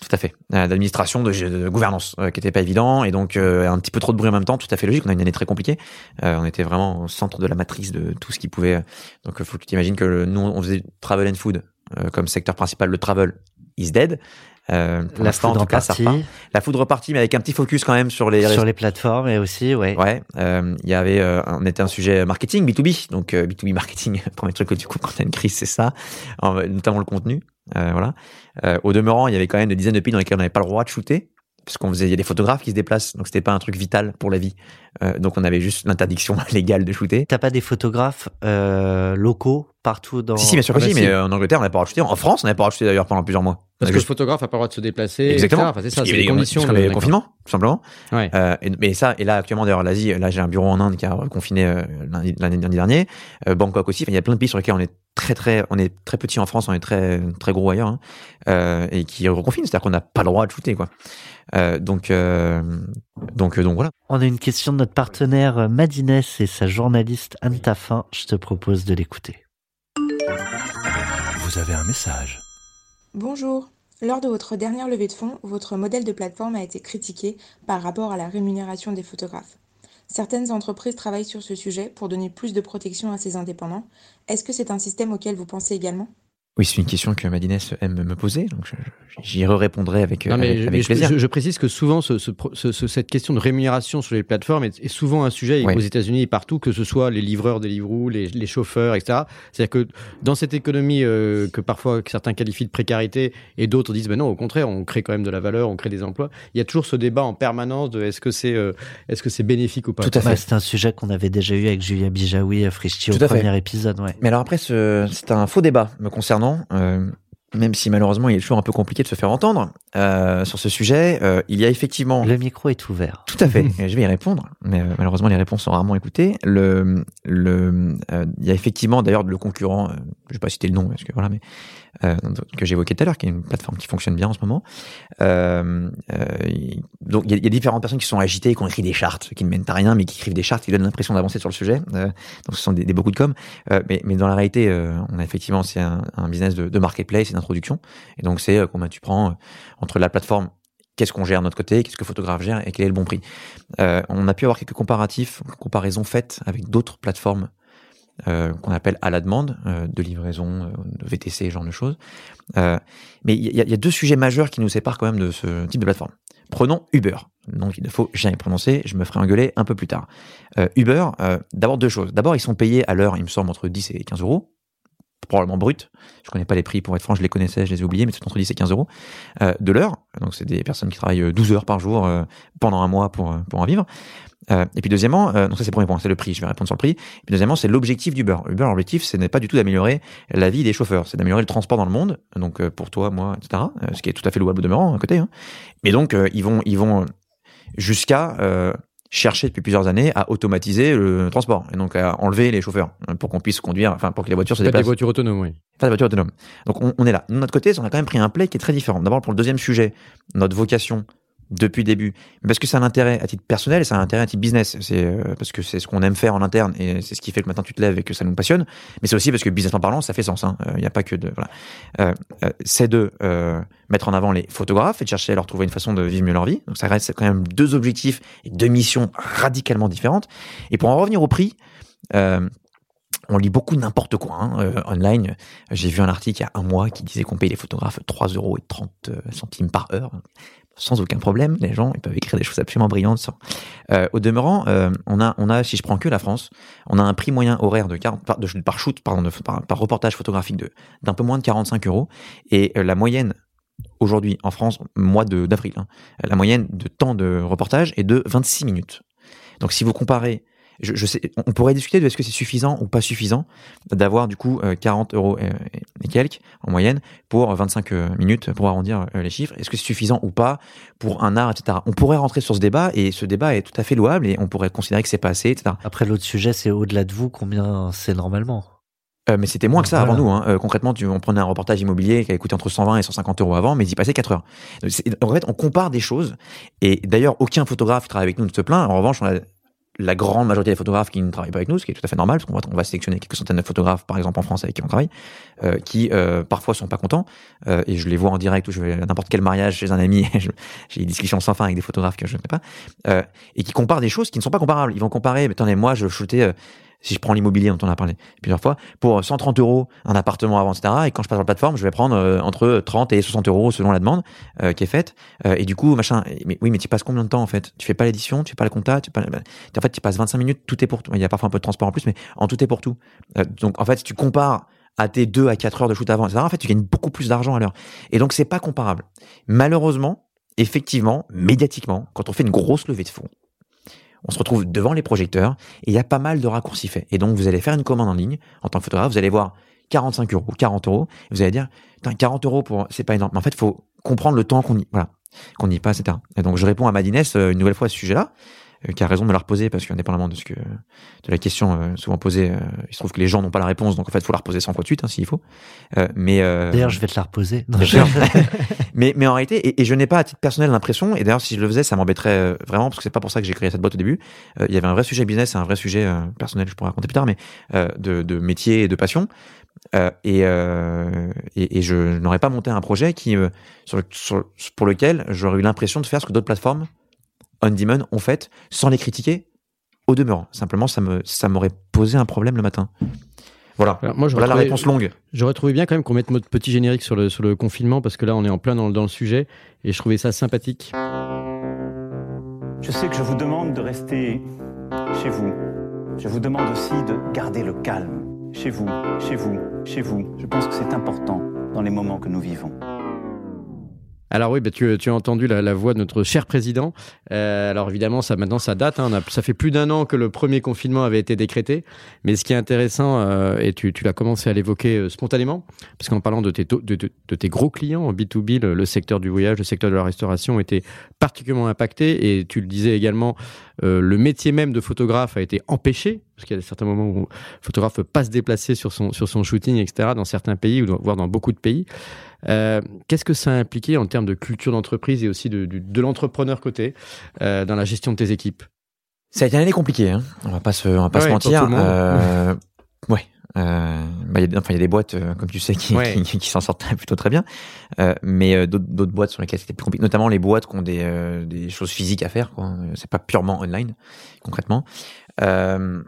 Tout à fait. Euh, d'administration, de, de, gouvernance, euh, qui était pas évident, et donc euh, un petit peu trop de bruit en même temps, tout à fait logique. On a une année très compliquée. on était vraiment au centre de la matrice de tout ce qui pouvait. Donc, faut que tu t'imagines que nous, on faisait travel and food comme secteur principal. Le travel is dead. Euh, la foudre en partie. La foudre partie, mais avec un petit focus quand même sur les sur les plateformes et aussi, ouais. Ouais. Euh, il y avait, euh, on était un sujet marketing B2B, donc B2B marketing. Premier truc que du coup quand t'as une crise, c'est ça, notamment le contenu. voilà. au demeurant, il y avait quand même des dizaines de pays dans lesquels on n'avait pas le droit de shooter parce qu'on faisait, il y a des photographes qui se déplacent, donc c'était pas un truc vital pour la vie. Euh, donc on avait juste l'interdiction légale de shooter. T'as pas des photographes euh, locaux partout dans Si, si bien sûr que si, mais en Angleterre on n'avait pas le droit de shooter. En France on n'avait pas le droit de shooter d'ailleurs pendant plusieurs mois. Parce que le photographe n'a pas le droit de se déplacer. Exactement. c'est ça, c'est des conditions. Parce de confinement, tout simplement. Ouais. Euh, et, mais ça, et là actuellement d'ailleurs l'Asie, là j'ai un bureau en Inde qui a confiné euh, l'année dernière, euh, Bangkok aussi. Enfin, il y a plein de pays sur lesquels on est très très, on est très petit en France, on est très très gros ailleurs, hein, euh, et qui reconfinent, c'est-à-dire qu'on n'a pas le droit de shooter quoi. Euh, donc, euh, donc, euh, donc voilà. On a une question de notre partenaire Madines et sa journaliste Anne Taffin. Je te propose de l'écouter. Vous avez un message. Bonjour. Lors de votre dernière levée de fonds, votre modèle de plateforme a été critiqué par rapport à la rémunération des photographes. Certaines entreprises travaillent sur ce sujet pour donner plus de protection à ces indépendants. Est-ce que c'est un système auquel vous pensez également? Oui, c'est une question que Madines aime me poser, donc j'y répondrai avec, avec, plaisir. Je, précise que souvent, ce, ce, cette question de rémunération sur les plateformes est, souvent un sujet aux États-Unis et partout, que ce soit les livreurs des livres les, les chauffeurs, etc. C'est-à-dire que dans cette économie euh, que parfois certains qualifient de précarité et d'autres disent, ben non, au contraire, on crée quand même de la valeur, on crée des emplois. Il y a toujours ce débat en permanence de est-ce que c'est euh, est-ce que c'est bénéfique ou pas. Tout à fait. c'est un sujet qu'on avait déjà eu avec Julia Bijawi, à Frischti au premier épisode. Ouais. Mais alors après, c'est un faux débat me concernant euh, même si malheureusement il est toujours un peu compliqué de se faire entendre euh, sur ce sujet, euh, il y a effectivement... Le micro est ouvert. Tout à fait, je vais y répondre, mais malheureusement les réponses sont rarement écoutées. Le, le, il y a effectivement d'ailleurs le concurrent, je vais pas citer le nom parce que voilà, mais euh, que j'évoquais tout à l'heure, qui est une plateforme qui fonctionne bien en ce moment. Euh, euh, donc il y, y, a différentes personnes qui sont agitées, qui ont écrit des chartes, qui ne mènent à rien, mais qui écrivent des chartes, qui donnent l'impression d'avancer sur le sujet. donc ce sont des, des beaucoup de com. mais, mais dans la réalité, on a effectivement c'est un, un, business de, de marketplace et d'introduction. Et donc c'est combien tu prends entre la plateforme qu'est-ce qu'on gère de notre côté, qu'est-ce que photographe gère et quel est le bon prix. Euh, on a pu avoir quelques comparatifs, comparaisons faites avec d'autres plateformes euh, qu'on appelle à la demande, euh, de livraison, euh, de VTC, genre de choses. mais il y, a deux sujets majeurs qui nous séparent quand même de ce type de plateforme. Prenons Uber. Donc il ne faut jamais prononcer, je me ferai engueuler un peu plus tard. Uber, d'abord deux choses. D'abord, ils sont payés à l'heure, il me semble, entre 10 et 15 euros probablement brut. Je connais pas les prix, pour être franc, je les connaissais, je les ai oubliés, mais c'est entre 10 et 15 euros de l'heure. Donc c'est des personnes qui travaillent 12 heures par jour pendant un mois pour, pour en vivre. Euh, et puis deuxièmement, euh, donc ça c'est le premier point, c'est le prix, je vais répondre sur le prix. Et puis deuxièmement, c'est l'objectif d'Uber. Uber, l'objectif, ce n'est pas du tout d'améliorer la vie des chauffeurs, c'est d'améliorer le transport dans le monde, donc euh, pour toi, moi, etc., euh, ce qui est tout à fait louable demeurant à côté. Hein. Mais donc, ils vont, ils vont jusqu'à chercher depuis plusieurs années à automatiser le transport et donc à enlever les chauffeurs pour qu'on puisse conduire, enfin pour que les voitures se déplacent. des voitures autonomes, oui. Pas des voitures autonomes. Donc on, on, est là. De notre côté, on a quand même pris un play qui est très différent. D'abord pour le deuxième sujet, notre vocation depuis le début. Parce que c'est un intérêt à titre personnel et c'est un intérêt à titre business. C'est euh, parce que c'est ce qu'on aime faire en interne et c'est ce qui fait que maintenant tu te lèves et que ça nous passionne. Mais c'est aussi parce que businessment parlant, ça fait sens. Il hein. n'y euh, a pas que de voilà. Euh, euh c'est de mettre en avant les photographes et de chercher à leur trouver une façon de vivre mieux leur vie. Donc ça reste quand même deux objectifs et deux missions radicalement différentes. Et pour en revenir au prix. on lit beaucoup n'importe quoi hein, online. J'ai vu un article il y a un mois qui disait qu'on paye les photographes 3 euros et 30 centimes par heure sans aucun problème. Les gens, ils peuvent écrire des choses absolument brillantes. Euh, au demeurant, euh, on a, on a, si je prends que la France, on a un prix moyen horaire de 40 par, de, shoot, pardon, de, par, par, reportage photographique de d'un peu moins de 45 euros. Et euh, la moyenne aujourd'hui en France, mois d'avril, hein, la moyenne de temps de reportage est de 26 minutes. Donc si vous comparez je, sais, on pourrait discuter de est-ce que c'est suffisant ou pas suffisant d'avoir du coup 40 euh, euros et, quelques en moyenne pour 25 euh, minutes pour arrondir euh, les chiffres. Est-ce que c'est suffisant ou pas pour un art, etc. On pourrait rentrer sur ce débat et ce débat est tout à fait louable et on pourrait considérer que c'est pas assez, etc. Après l'autre sujet, c'est au-delà de vous combien c'est normalement? mais c'était moins que ça avant nous. Hein. concrètement, tu, on prenait un reportage immobilier qui a coûté entre 120 et 150 euros avant, mais il y passait 4 heures. en fait, on compare des choses. Et d'ailleurs, aucun photographe qui travaille avec nous ne se plaint. En revanche, on a la grande majorité des photographes qui ne travaillent pas avec nous, ce qui est tout à fait normal, parce qu'on va, on va sélectionner quelques centaines de photographes, par exemple en France avec qui on travaille, euh, qui euh, parfois sont pas contents, euh, et je les vois en direct ou je vais à n'importe quel mariage chez un ami, j'ai des discussions sans fin avec des photographes que je ne sais pas, euh, et qui comparent des choses qui ne sont pas comparables. Ils vont comparer, mais attendez, moi je shootais si je prends l'immobilier dont on a parlé plusieurs fois, pour 130 euros un appartement avant, etc. Et quand je passe sur la plateforme, je vais prendre euh, entre 30 et 60 euros selon la demande euh, qui est faite. Euh, et du coup, machin, mais oui, mais tu passes combien de temps en fait? Tu fais pas l'édition, tu fais pas le compta, tu pas, en fait, tu passes 25 minutes, tout est pour tout. Il y a parfois un peu de transport en plus, mais en tout est pour tout. donc en fait, si tu compares à tes 2 à 4 heures de shoot avant, etc., en fait, tu gagnes beaucoup plus d'argent à l'heure. Et donc, c'est pas comparable. Malheureusement, effectivement, médiatiquement, quand on fait une grosse levée de fonds, on se retrouve devant les projecteurs et il y a pas mal de raccourcis faits. Et donc, vous allez faire une commande en ligne en tant que photographe, vous allez voir 45 euros, 40 euros, et vous allez dire, 40 euros pour, c'est pas énorme. Mais en fait, faut comprendre le temps qu'on y, voilà, qu'on y passe, etc. Et donc, je réponds à Madines euh, une nouvelle fois à ce sujet-là. Euh, qui a raison de me la reposer parce qu'indépendamment de ce que de la question euh, souvent posée, euh, il se trouve que les gens n'ont pas la réponse, donc en fait, il faut la reposer 100 fois de suite hein, s'il faut. mais d'ailleurs, je vais te la reposer. mais mais en réalité, et, et je n'ai pas à titre personnel l'impression, et d'ailleurs, si je le faisais, ça m'embêterait vraiment parce que c'est pas pour ça que j'ai créé cette boîte au début. il y avait un vrai sujet business, et un vrai sujet personnel, je pourrais raconter plus tard, mais de, de métier et de passion. Euh, et, euh, et, et, je n'aurais pas monté un projet qui, sur, sur, pour lequel j'aurais eu l'impression de faire ce que d'autres plateformes on demand ont fait sans les critiquer au demeurant. Simplement, ça me ça m'aurait posé un problème le matin. Voilà. moi, voilà la réponse longue. J'aurais trouvé bien quand même qu'on mette notre petit générique sur le, sur le confinement parce que là, on est en plein dans, dans le sujet et je trouvais ça sympathique. Je sais que je vous demande de rester chez vous. Je vous demande aussi de garder le calme. Chez vous, chez vous, chez vous. Je pense que c'est important dans les moments que nous vivons. Alors oui, bah, tu, as entendu la, voix de notre cher président. Euh, alors évidemment, ça maintenant ça date. Hein, ça fait plus d'un an que le premier confinement avait été décrété. Mais ce qui est intéressant, euh, et tu, l'as commencé à l'évoquer euh, spontanément, parce qu'en parlant de tes, gros clients en B2B, le, secteur du voyage, le secteur de la restauration était particulièrement impacté. Et tu le disais également, le métier même de photographe a été empêché, parce qu'il y a certains moments où le photographe ne peut pas se déplacer sur son, sur son shooting, etc., dans certains pays, voire dans beaucoup de pays. Euh, qu'est-ce que ça a impliqué en termes de culture d'entreprise et aussi de, de, l'entrepreneur côté euh, dans la gestion de tes équipes? Ça a été une année compliquée, hein. on va pas se, on va pas se mentir. Euh, ouais. Euh, bah, enfin, il y a des boîtes, comme tu sais, qui, qui, qui s'en sortent plutôt très bien, mais d'autres boîtes sur lesquelles c'était plus compliqué, notamment les boîtes qui ont des, des choses physiques à faire. C'est pas purement online, concrètement. Euh,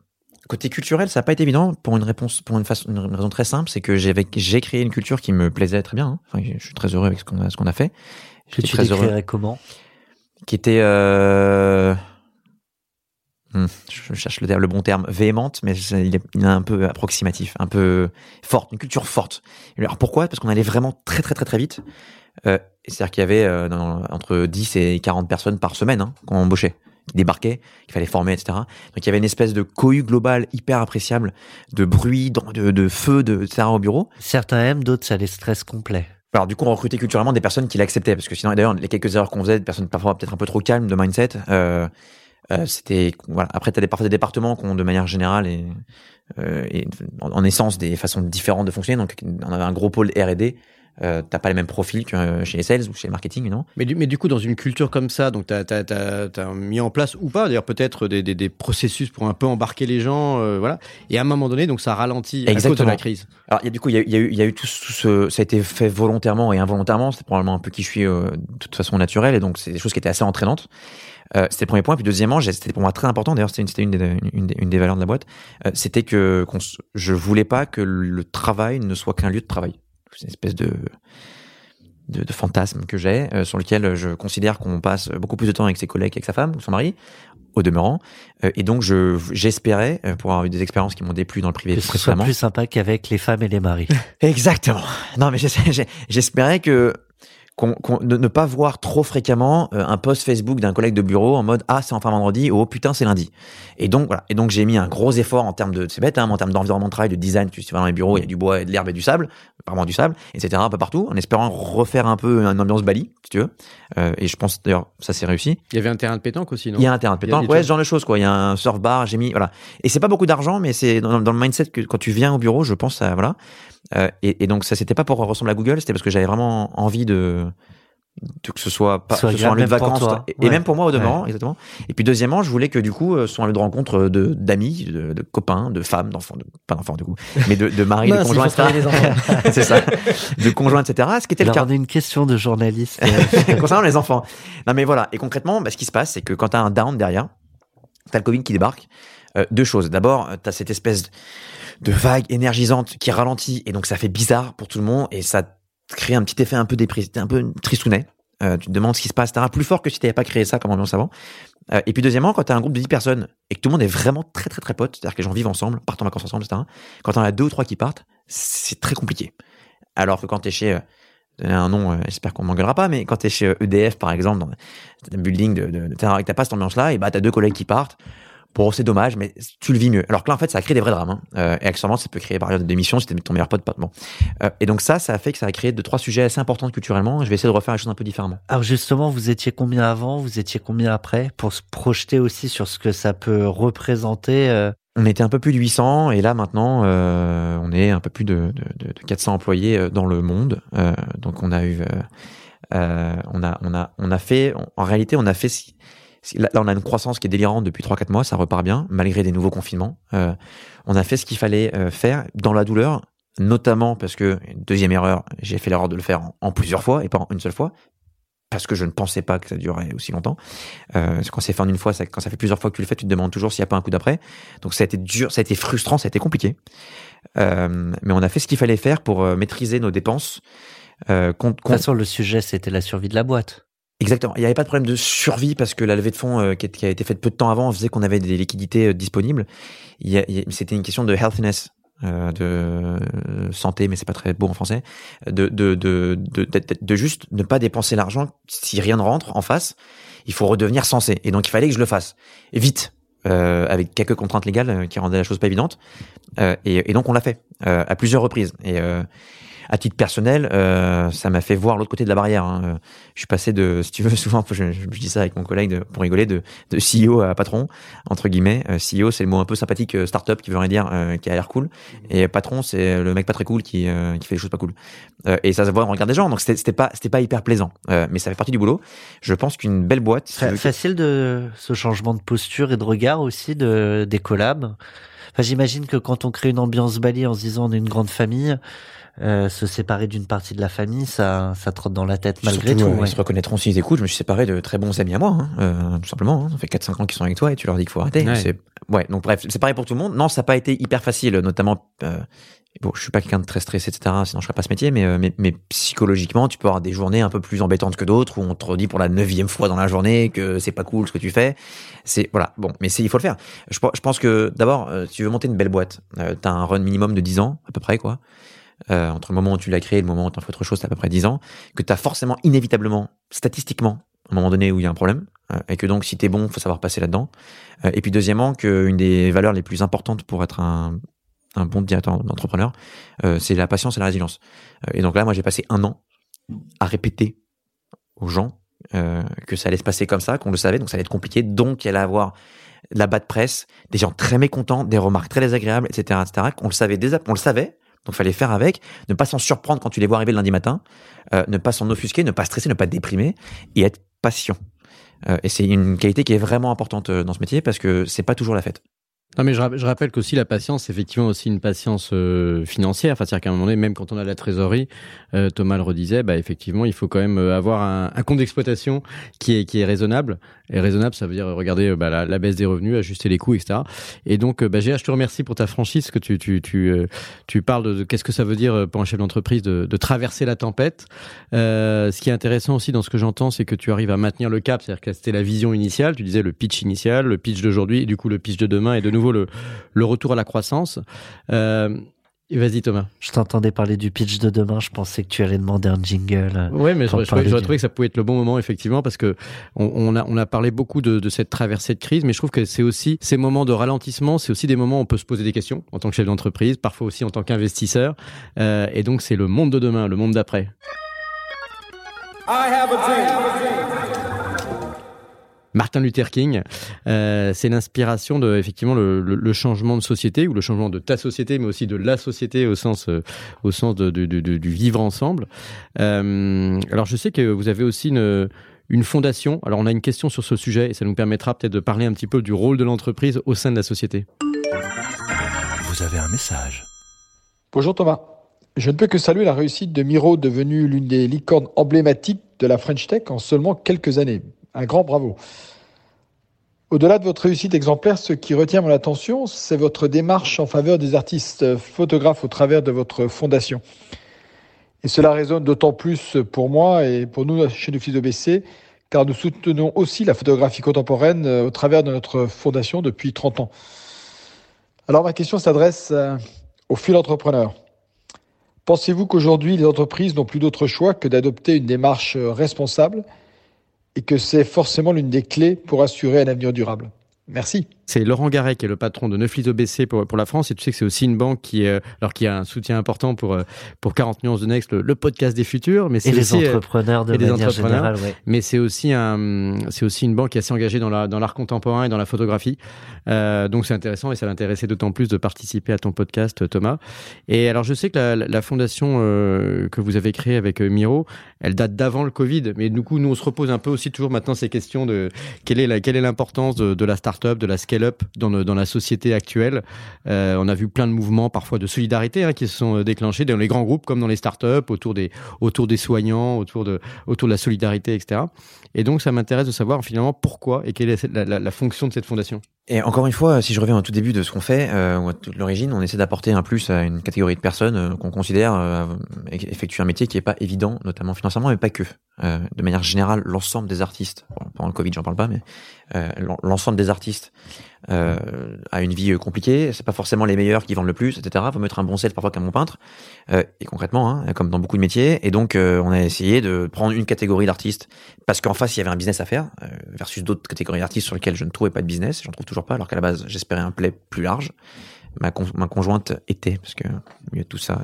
Côté culturel, ça n'a pas été évident pour une réponse, pour une, façon, une raison très simple, c'est que j'ai créé une culture qui me plaisait très bien. Hein. Enfin, je suis très heureux avec ce qu'on a, qu'on a fait. Que tu très heureux. comment? Qui était, euh... Hmm, je cherche le, le, bon terme, véhémente, mais il est, il est, un peu approximatif, un peu forte, une culture forte. Alors pourquoi? Parce qu'on allait vraiment très très très très vite. Euh, C'est-à-dire qu'il y avait euh, entre 10 et 40 personnes par semaine hein, qu'on embauchait débarquaient, qu'il fallait former, etc. Donc il y avait une espèce de cohue globale hyper appréciable, de bruit, de, de feu, de, etc. au bureau. Certains aiment, d'autres ça les stress complet. Alors du coup, on recrutait culturellement des personnes qui l'acceptaient, parce que sinon, d'ailleurs, les quelques erreurs qu'on faisait, des personnes parfois peut-être un peu trop calmes de mindset, euh, euh, c'était voilà. Après, t'as des parfois des départements qui ont de manière générale et, euh, et en, essence des façons différentes de fonctionner. Donc, on avait un gros pôle R&D euh, t'as pas les mêmes profils que euh, chez les sales ou chez le marketing, non? Mais du, mais du coup, dans une culture comme ça, donc t'as as, mis en place ou pas, d'ailleurs peut-être des, des, des, processus pour un peu embarquer les gens, euh, voilà. Et à un moment donné, donc ça ralentit à cause de la crise. Alors, y a, du coup, il y a, y, y a eu tout, ce, ça a été fait volontairement et involontairement. C'était probablement un peu qui je suis euh, de toute façon naturelle, et donc c'est des choses qui étaient assez entraînantes. Euh, c'était le premier point. Puis deuxièmement, c'était pour moi très important. D'ailleurs, c'était une, une, une, une, des valeurs de la boîte. Euh, c'était que je voulais pas que le travail ne soit qu'un lieu de travail. C'est une espèce de, de, de fantasme que j'ai, euh, sur lequel je considère qu'on passe beaucoup plus de temps avec ses collègues qu'avec sa femme ou son mari, au demeurant. Euh, et donc, je j'espérais, euh, pour avoir eu des expériences qui m'ont déplu dans le privé que ce soit plus sympa qu'avec les femmes et les maris. Exactement. Non, mais j'espérais que de ne pas voir trop fréquemment euh, un post Facebook d'un collègue de bureau en mode ah c'est enfin vendredi oh putain c'est lundi. Et donc voilà. Et donc j'ai mis un gros effort en termes de c'est bête hein, en termes d'environnement de travail de design tu vas dans les bureaux il y a du bois et de l'herbe et du sable vraiment du sable etc un peu partout en espérant refaire un peu une ambiance Bali si tu veux euh, et je pense d'ailleurs ça s'est réussi. Il y avait un terrain de pétanque aussi non? Il y a un terrain de pétanque. Ouais ce genre de choses quoi. Il y a un surf bar j'ai mis voilà. Et c'est pas beaucoup d'argent mais c'est dans, dans, le mindset que quand tu viens au bureau je pense à voilà. Euh, et, et, donc ça c'était pas pour ressembler à Google c'était parce que j'avais vraiment envie de que ce soit pas ce soit un lieu de vacances et, même pour moi au demeurant exactement. Et puis deuxièmement je voulais que du coup euh, ce soit un lieu de rencontre de d'amis de, de, copains de femmes d'enfants de, pas d'enfants du coup mais de, de mari de conjoints c'est ça. De conjoints etc ce qui était le cas. une question de journaliste. Concernant les enfants. Non mais voilà. Et concrètement bah, ce qui se passe c'est que quand t'as un down derrière t'as le covid qui débarque. Deux choses. D'abord, tu as cette espèce de vague énergisante qui ralentit et donc ça fait bizarre pour tout le monde et ça crée un petit effet un peu déprimé, un peu tristounet. Euh, tu te demandes ce qui se passe, etc. Plus fort que si tu n'avais pas créé ça comme ambiance avant. Euh, et puis deuxièmement, quand tu as un groupe de 10 personnes et que tout le monde est vraiment très très très potes, c'est-à-dire que les gens vivent ensemble, partent en vacances ensemble, etc. Quand tu en as deux ou trois qui partent, c'est très compliqué. Alors que quand tu es chez... Euh, un nom, euh, j'espère qu'on m'engueulera pas, mais quand tu es chez EDF par exemple, dans un building de, de, de t'as pas cette ambiance-là, et bah t'as deux collègues qui partent, Bon, c'est dommage, mais tu le vis mieux. Alors que là, en fait, ça a créé des vrais drames. Hein. Euh, et accessoirement, ça peut créer par exemple des démissions si t'es ton meilleur pote. Bon. Euh, et donc ça, ça a fait que ça a créé deux, trois sujets assez importants culturellement. Je vais essayer de refaire les choses un peu différemment. Alors justement, vous étiez combien avant? Vous étiez combien après? Pour se projeter aussi sur ce que ça peut représenter euh... On était un peu plus de 800 et là maintenant, on est un peu plus de, de, de 400 employés dans le monde. Donc on a eu... on, a, on, a, on a fait... En réalité, on a fait Là, on a une croissance qui est délirante depuis 3-4 mois, ça repart bien, malgré des nouveaux confinements. Euh, on a fait ce qu'il fallait euh, faire dans la douleur, notamment parce que, deuxième erreur, j'ai fait l'erreur de le faire en, plusieurs fois et pas en une seule fois, parce que je ne pensais pas que ça durerait aussi longtemps. Euh, quand c'est fait en une fois, ça, quand ça fait plusieurs fois que tu le fais, tu te demandes toujours s'il n'y a pas un coup d'après. Donc ça a été dur, ça a été frustrant, ça a été compliqué. Euh, mais on a fait ce qu'il fallait faire pour euh, maîtriser nos dépenses. Euh, de toute façon, le sujet, c'était la survie de la boîte. Exactement. Il n'y avait pas de problème de survie parce que la levée de fonds euh, qui, a été faite peu de temps avant faisait qu'on avait des liquidités euh, disponibles. C'était une question de healthiness, euh, de santé, mais c'est pas très beau en français, de, de, de, de, juste ne pas dépenser l'argent si rien ne rentre en face. Il faut redevenir sensé. Et donc il fallait que je le fasse. Vite. Avec quelques contraintes légales qui rendaient la chose pas évidente. Et, et, donc on l'a fait à plusieurs reprises. Et, à titre personnel, euh, ça m'a fait voir l'autre côté de la barrière. Hein. Je suis passé de, si tu veux, souvent, je, je dis ça avec mon collègue de, pour rigoler, de, de CEO à patron, entre guillemets. Euh, CEO, c'est le mot un peu sympathique, euh, startup, qui veut rien dire, euh, qui a l'air cool. Et patron, c'est le mec pas très cool qui, euh, qui fait des choses pas cool. et ça se voit en regard des gens. Donc c'était pas, pas hyper plaisant. mais ça fait partie du boulot. Je pense qu'une belle boîte. C'est facile de ce changement de posture et de regard aussi de des collabs. Enfin, j'imagine que quand on crée une ambiance Bali en se disant on est une grande famille, euh, se séparer d'une partie de la famille, ça, ça trotte dans la tête malgré tout. Ils se reconnaîtront s'ils écoutent. Je me suis séparé de très bons amis à moi, hein, euh, tout simplement. Hein. Ça fait 4-5 ans qu'ils sont avec toi et tu leur dis qu'il faut arrêter. Ouais. ouais. Donc bref, c'est pareil pour tout le monde. Non, ça n'a pas été hyper facile, notamment. Euh, bon, je suis pas quelqu'un de très stressé, etc. Sinon, je ferais pas ce métier. Mais, euh, mais, mais, psychologiquement, tu peux avoir des journées un peu plus embêtantes que d'autres où on te redit pour la neuvième fois dans la journée que c'est pas cool ce que tu fais. C'est voilà. Bon, mais il faut le faire. Je, pense que d'abord, si tu veux monter une belle boîte, euh, t'as un run minimum de 10 ans à peu près, quoi euh, entre le moment où tu l'as créé et le moment où tu en fais autre chose, c'est à peu près 10 ans, que tu as forcément, inévitablement, statistiquement, un moment donné où il y a un problème, euh, et que donc si t'es bon, faut savoir passer là-dedans. Euh, et puis deuxièmement, qu'une des valeurs les plus importantes pour être un, un bon directeur d'entrepreneur, euh, c'est la patience et la résilience. Euh, et donc là, moi, j'ai passé un an à répéter aux gens que ça allait se passer comme ça, qu'on le savait, donc ça allait être compliqué, donc il allait avoir la bas de presse, des gens très mécontents, des remarques très désagréables, etc., etc. On le savait déjà, on le savait, donc, fallait faire avec, ne pas s'en surprendre quand tu les vois arriver le lundi matin, euh, ne pas s'en offusquer, ne pas stresser, ne pas déprimer et être patient. Euh, et c'est une qualité qui est vraiment importante euh, dans ce métier parce que c'est pas toujours la fête. Non, mais je, je rappelle qu'aussi la patience, c'est effectivement aussi une patience euh, financière. Enfin, c'est-à-dire qu'à un moment donné, même quand on a la trésorerie, euh, Thomas le redisait, bah effectivement, il faut quand même euh, avoir un, un compte d'exploitation qui est qui est raisonnable. Et raisonnable, ça veut dire regarder bah, la, la, baisse des revenus, ajuster les coûts, etc. Et donc, bah, Géa, je te remercie pour ta franchise, que tu tu tu tu parles de, qu'est-ce que ça veut dire pour un chef d'entreprise de, de, traverser la tempête. ce qui est intéressant aussi dans ce que j'entends, c'est que tu arrives à maintenir le cap, c'est-à-dire que c'était la vision initiale. Tu disais le pitch initial, le pitch d'aujourd'hui, du coup le pitch de demain, et de nouveau le, le retour à la croissance. Euh, Vas-y Thomas. Je t'entendais parler du pitch de demain. Je pensais que tu allais demander un jingle. Oui, mais j'aurais trouvé que ça pouvait être le bon moment effectivement parce que on, on a on a parlé beaucoup de, de, cette traversée de crise, mais je trouve que c'est aussi ces moments de ralentissement, c'est aussi des moments où on peut se poser des questions en tant que chef d'entreprise, parfois aussi en tant qu'investisseur. Euh, et donc c'est le monde de demain, le monde d'après. I have a dream. Martin Luther King. Euh, c'est l'inspiration de effectivement le, le, le, changement de société ou le changement de ta société, mais aussi de la société au sens euh, au sens de, de, de, du vivre ensemble. Euh, alors je sais que vous avez aussi une une fondation. Alors on a une question sur ce sujet et ça nous permettra peut-être de parler un petit peu du rôle de l'entreprise au sein de la société. Vous avez un message. Bonjour Thomas. Je ne peux que saluer la réussite de Miro, devenue l'une des licornes emblématiques de la French Tech en seulement quelques années. Un grand bravo. Au-delà de votre réussite exemplaire, ce qui retient mon attention, c'est votre démarche en faveur des artistes photographes au travers de votre fondation. Et cela résonne d'autant plus pour moi et pour nous chez Nufis OBC, car nous soutenons aussi la photographie contemporaine euh, au travers de notre fondation depuis 30 ans. Alors ma question s'adresse euh, aux fil entrepreneurs. Pensez-vous qu'aujourd'hui les entreprises n'ont plus d'autre choix que d'adopter une démarche euh, responsable et que c'est forcément l'une des clés pour assurer un avenir durable. Merci. C'est Laurent Garret qui est le patron de Neuflis OBC pour, pour la France et tu sais que c'est aussi une banque qui, est, alors qui a un soutien important pour, euh, pour 40 nuances de Next, le, podcast des futurs. Mais et les euh, entrepreneurs de manière générale. Mais c'est aussi, un, c'est aussi une banque qui est assez engagée dans, la, dans l'art contemporain et dans la photographie. Euh, donc c'est intéressant et ça l'intéressait d'autant plus de participer à ton podcast, Thomas. Et alors je sais que la, la fondation euh, que vous avez créée avec Miro, elle date d'avant le Covid. Mais du coup, nous, on se repose un peu aussi toujours maintenant ces questions de quelle est, la, quelle est l'importance de, de la start-up, de la scale dans, la société actuelle. Euh, on a vu plein de mouvements parfois de solidarité hein, qui se sont euh, déclenchés dans les grands groupes comme dans les startups, autour des, autour des soignants, autour de, autour de la solidarité, etc. Et donc, ça m'intéresse de savoir finalement pourquoi et quelle est la, fonction de cette fondation. Et encore une fois, si je reviens au tout début de ce qu'on fait, euh, l'origine, on essaie d'apporter un plus à une catégorie de personnes euh, qu'on considère euh, effectuer un métier qui est pas évident, notamment financièrement, mais pas que. De manière générale, l'ensemble des artistes, pendant le Covid, j'en parle pas, mais l'ensemble des artistes euh, a une vie compliquée. C'est pas forcément les meilleurs qui vendent le plus, etc. Faut mettre un bon sel parfois qu'un bon peintre. et concrètement, hein, comme dans beaucoup de métiers. Et donc, on a essayé de prendre une catégorie d'artistes parce qu'en face, il y avait un business à faire versus d'autres catégories d'artistes sur lesquelles je ne trouvais pas de business. J'en trouve toujours pas, alors qu'à la base, j'espérais un play plus large. Ma, ma conjointe était, parce que de tout ça.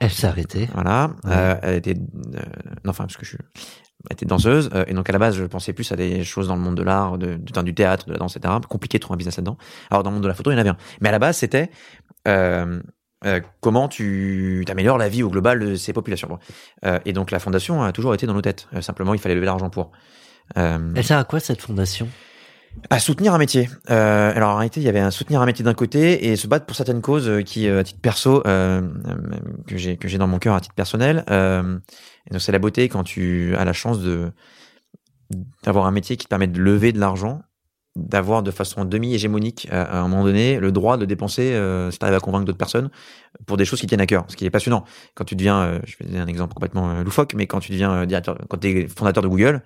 Elle s'est arrêtée. Voilà. Euh, elle était, euh, non, enfin, parce que je suis, était danseuse, euh, et donc à la base, je pensais plus à des choses dans le monde de l'art, de, du théâtre, de la danse, etc. Compliqué de trouver un business là-dedans. Alors dans le monde de la photo, il y en avait un. Mais à la base, c'était euh, euh, comment tu améliores la vie au global de ces populations. Et donc la fondation a toujours été dans nos têtes. simplement, il fallait lever l'argent pour. Elle sert à quoi cette fondation? À soutenir un métier. Euh, alors en réalité, il y avait un soutenir un métier d'un côté et se battre pour certaines causes euh, qui, euh, à titre perso, que j'ai que j'ai dans mon cœur à titre personnel. Donc c'est la beauté quand tu as la chance de d'avoir un métier qui te permet de lever de l'argent, d'avoir de façon demi-hégémonique à, un moment donné le droit de dépenser, si tu arrives à convaincre d'autres personnes, pour des choses qui tiennent à cœur. Ce qui est passionnant. Quand tu deviens, je vais donner un exemple complètement loufoque, mais quand tu deviens quand tu es fondateur de Google,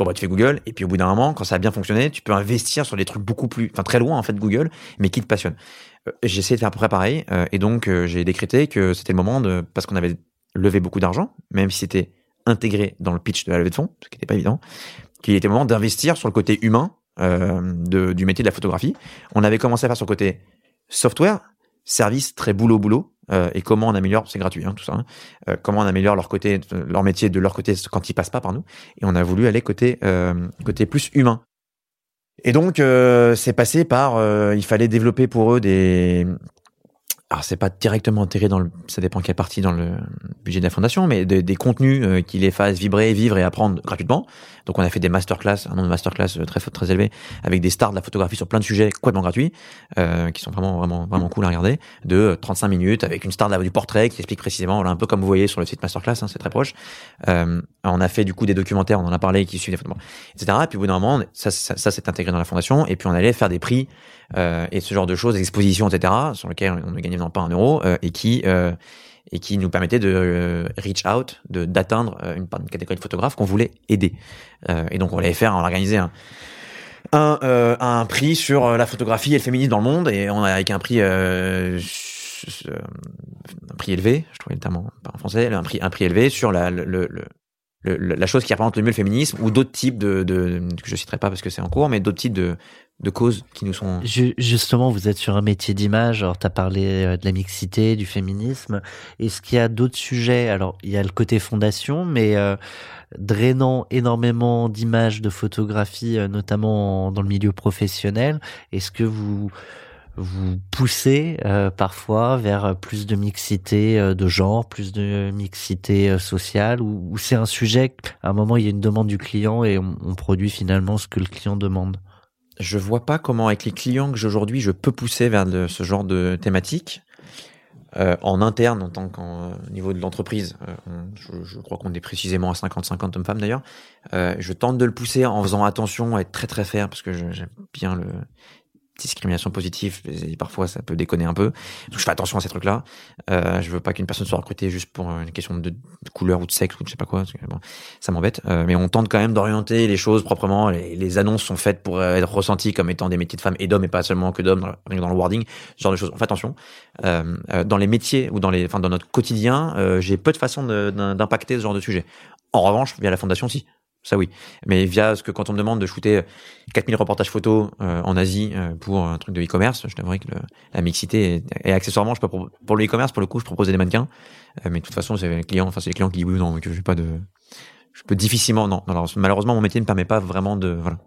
Bon, bah, tu fais Google, et puis au bout d'un moment, quand ça a bien fonctionné, tu peux investir sur des trucs beaucoup plus, enfin, très loin, en fait, Google, mais qui te passionnent. Euh, j'ai essayé de faire à peu près pareil, euh, et donc, euh, j'ai décrété que c'était le moment de, parce qu'on avait levé beaucoup d'argent, même si c'était intégré dans le pitch de la levée de fonds, ce qui n'était pas évident, qu'il était le moment d'investir sur le côté humain, de, du métier de la photographie. On avait commencé à faire sur le côté software, service très boulot boulot, euh, et comment on améliore, c'est gratuit hein, tout ça, hein, euh, comment on améliore leur côté, leur métier de leur côté quand ils passent pas par nous. Et on a voulu aller côté euh, côté plus humain. Et donc c'est passé par, il fallait développer pour eux des alors c'est pas directement intégré dans le, ça dépend quelle partie dans le budget de la fondation, mais des, contenus euh, qui les fassent vibrer, vivre et apprendre gratuitement. Donc on a fait des masterclass, un nombre de masterclass euh, très très élevé, avec des stars de la photographie sur plein de sujets complètement gratuits, euh, qui sont vraiment vraiment vraiment cool à regarder, de 35 minutes avec une star du portrait qui explique précisément, voilà, un peu comme vous voyez sur le site masterclass, hein, c'est très proche. Euh, on a fait du coup des documentaires, on en a parlé, qui suivent les photos, etc. Et puis au bout d'un moment, ça s'est intégré dans la fondation, et puis on allait faire des prix euh, et ce genre de choses, expositions, etc., sur lesquelles on ne gagnait pas un euro euh, et qui euh, et qui nous permettait de euh, reach out, de d'atteindre euh, une, catégorie de photographes qu'on voulait aider. et donc on allait faire, on organisait un un, un prix sur la photographie et le féminisme dans le monde et on a avec un prix un prix élevé, je trouvais le terme en français, un prix un prix élevé sur la le, le, le la chose qui représente le mieux le féminisme ou d'autres types de, de, que je citerai pas parce que c'est en cours, mais d'autres types de, de causes qui nous sont... Justement, vous êtes sur un métier d'image, alors tu as parlé euh, de la mixité, du féminisme. Est-ce qu'il y a d'autres sujets? Alors, il y a le côté fondation, mais euh, drainant énormément d'images, de photographies, euh, notamment dans le milieu professionnel. Est-ce que vous vous poussez euh, parfois vers plus de mixité de genre, plus de mixité sociale, ou, c'est un sujet, à un moment il y a une demande du client et on produit finalement ce que le client demande? Je vois pas comment avec les clients que j'ai aujourd'hui je peux pousser vers ce genre de thématique. en interne, en tant qu'au niveau de l'entreprise, je, je, crois qu'on est précisément à 50-50 hommes-femmes d'ailleurs, je tente de le pousser en faisant attention à être très très fair parce que j'aime bien le discrimination positive, parfois ça peut déconner un peu. Donc je fais attention à ces trucs-là. Euh, je veux pas qu'une personne soit recrutée juste pour une question de, couleur ou de sexe ou je sais pas quoi. Ça m'embête. Euh, mais on tente quand même d'orienter les choses proprement. Les, annonces sont faites pour être ressenties comme étant des métiers de femmes et d'hommes et pas seulement que d'hommes dans, dans, le wording. Ce genre de choses. On fait attention. Euh, euh dans les métiers ou dans les, enfin dans notre quotidien, euh, j'ai peu de façons d'impacter ce genre de sujet. En revanche, via la fondation, si. Ça oui. Mais via ce que quand on me demande de shooter 4000 reportages photos euh, en Asie euh, pour un truc de e-commerce, je t'avouerai que la mixité est, accessoirement, je peux pour, le e-commerce pour le coup, je proposais des mannequins, euh, mais de toute façon c'est les clients, enfin c'est les clients qui disent oui ou non, que je pas de, je peux difficilement non. Malheureusement mon métier ne permet pas vraiment de voilà.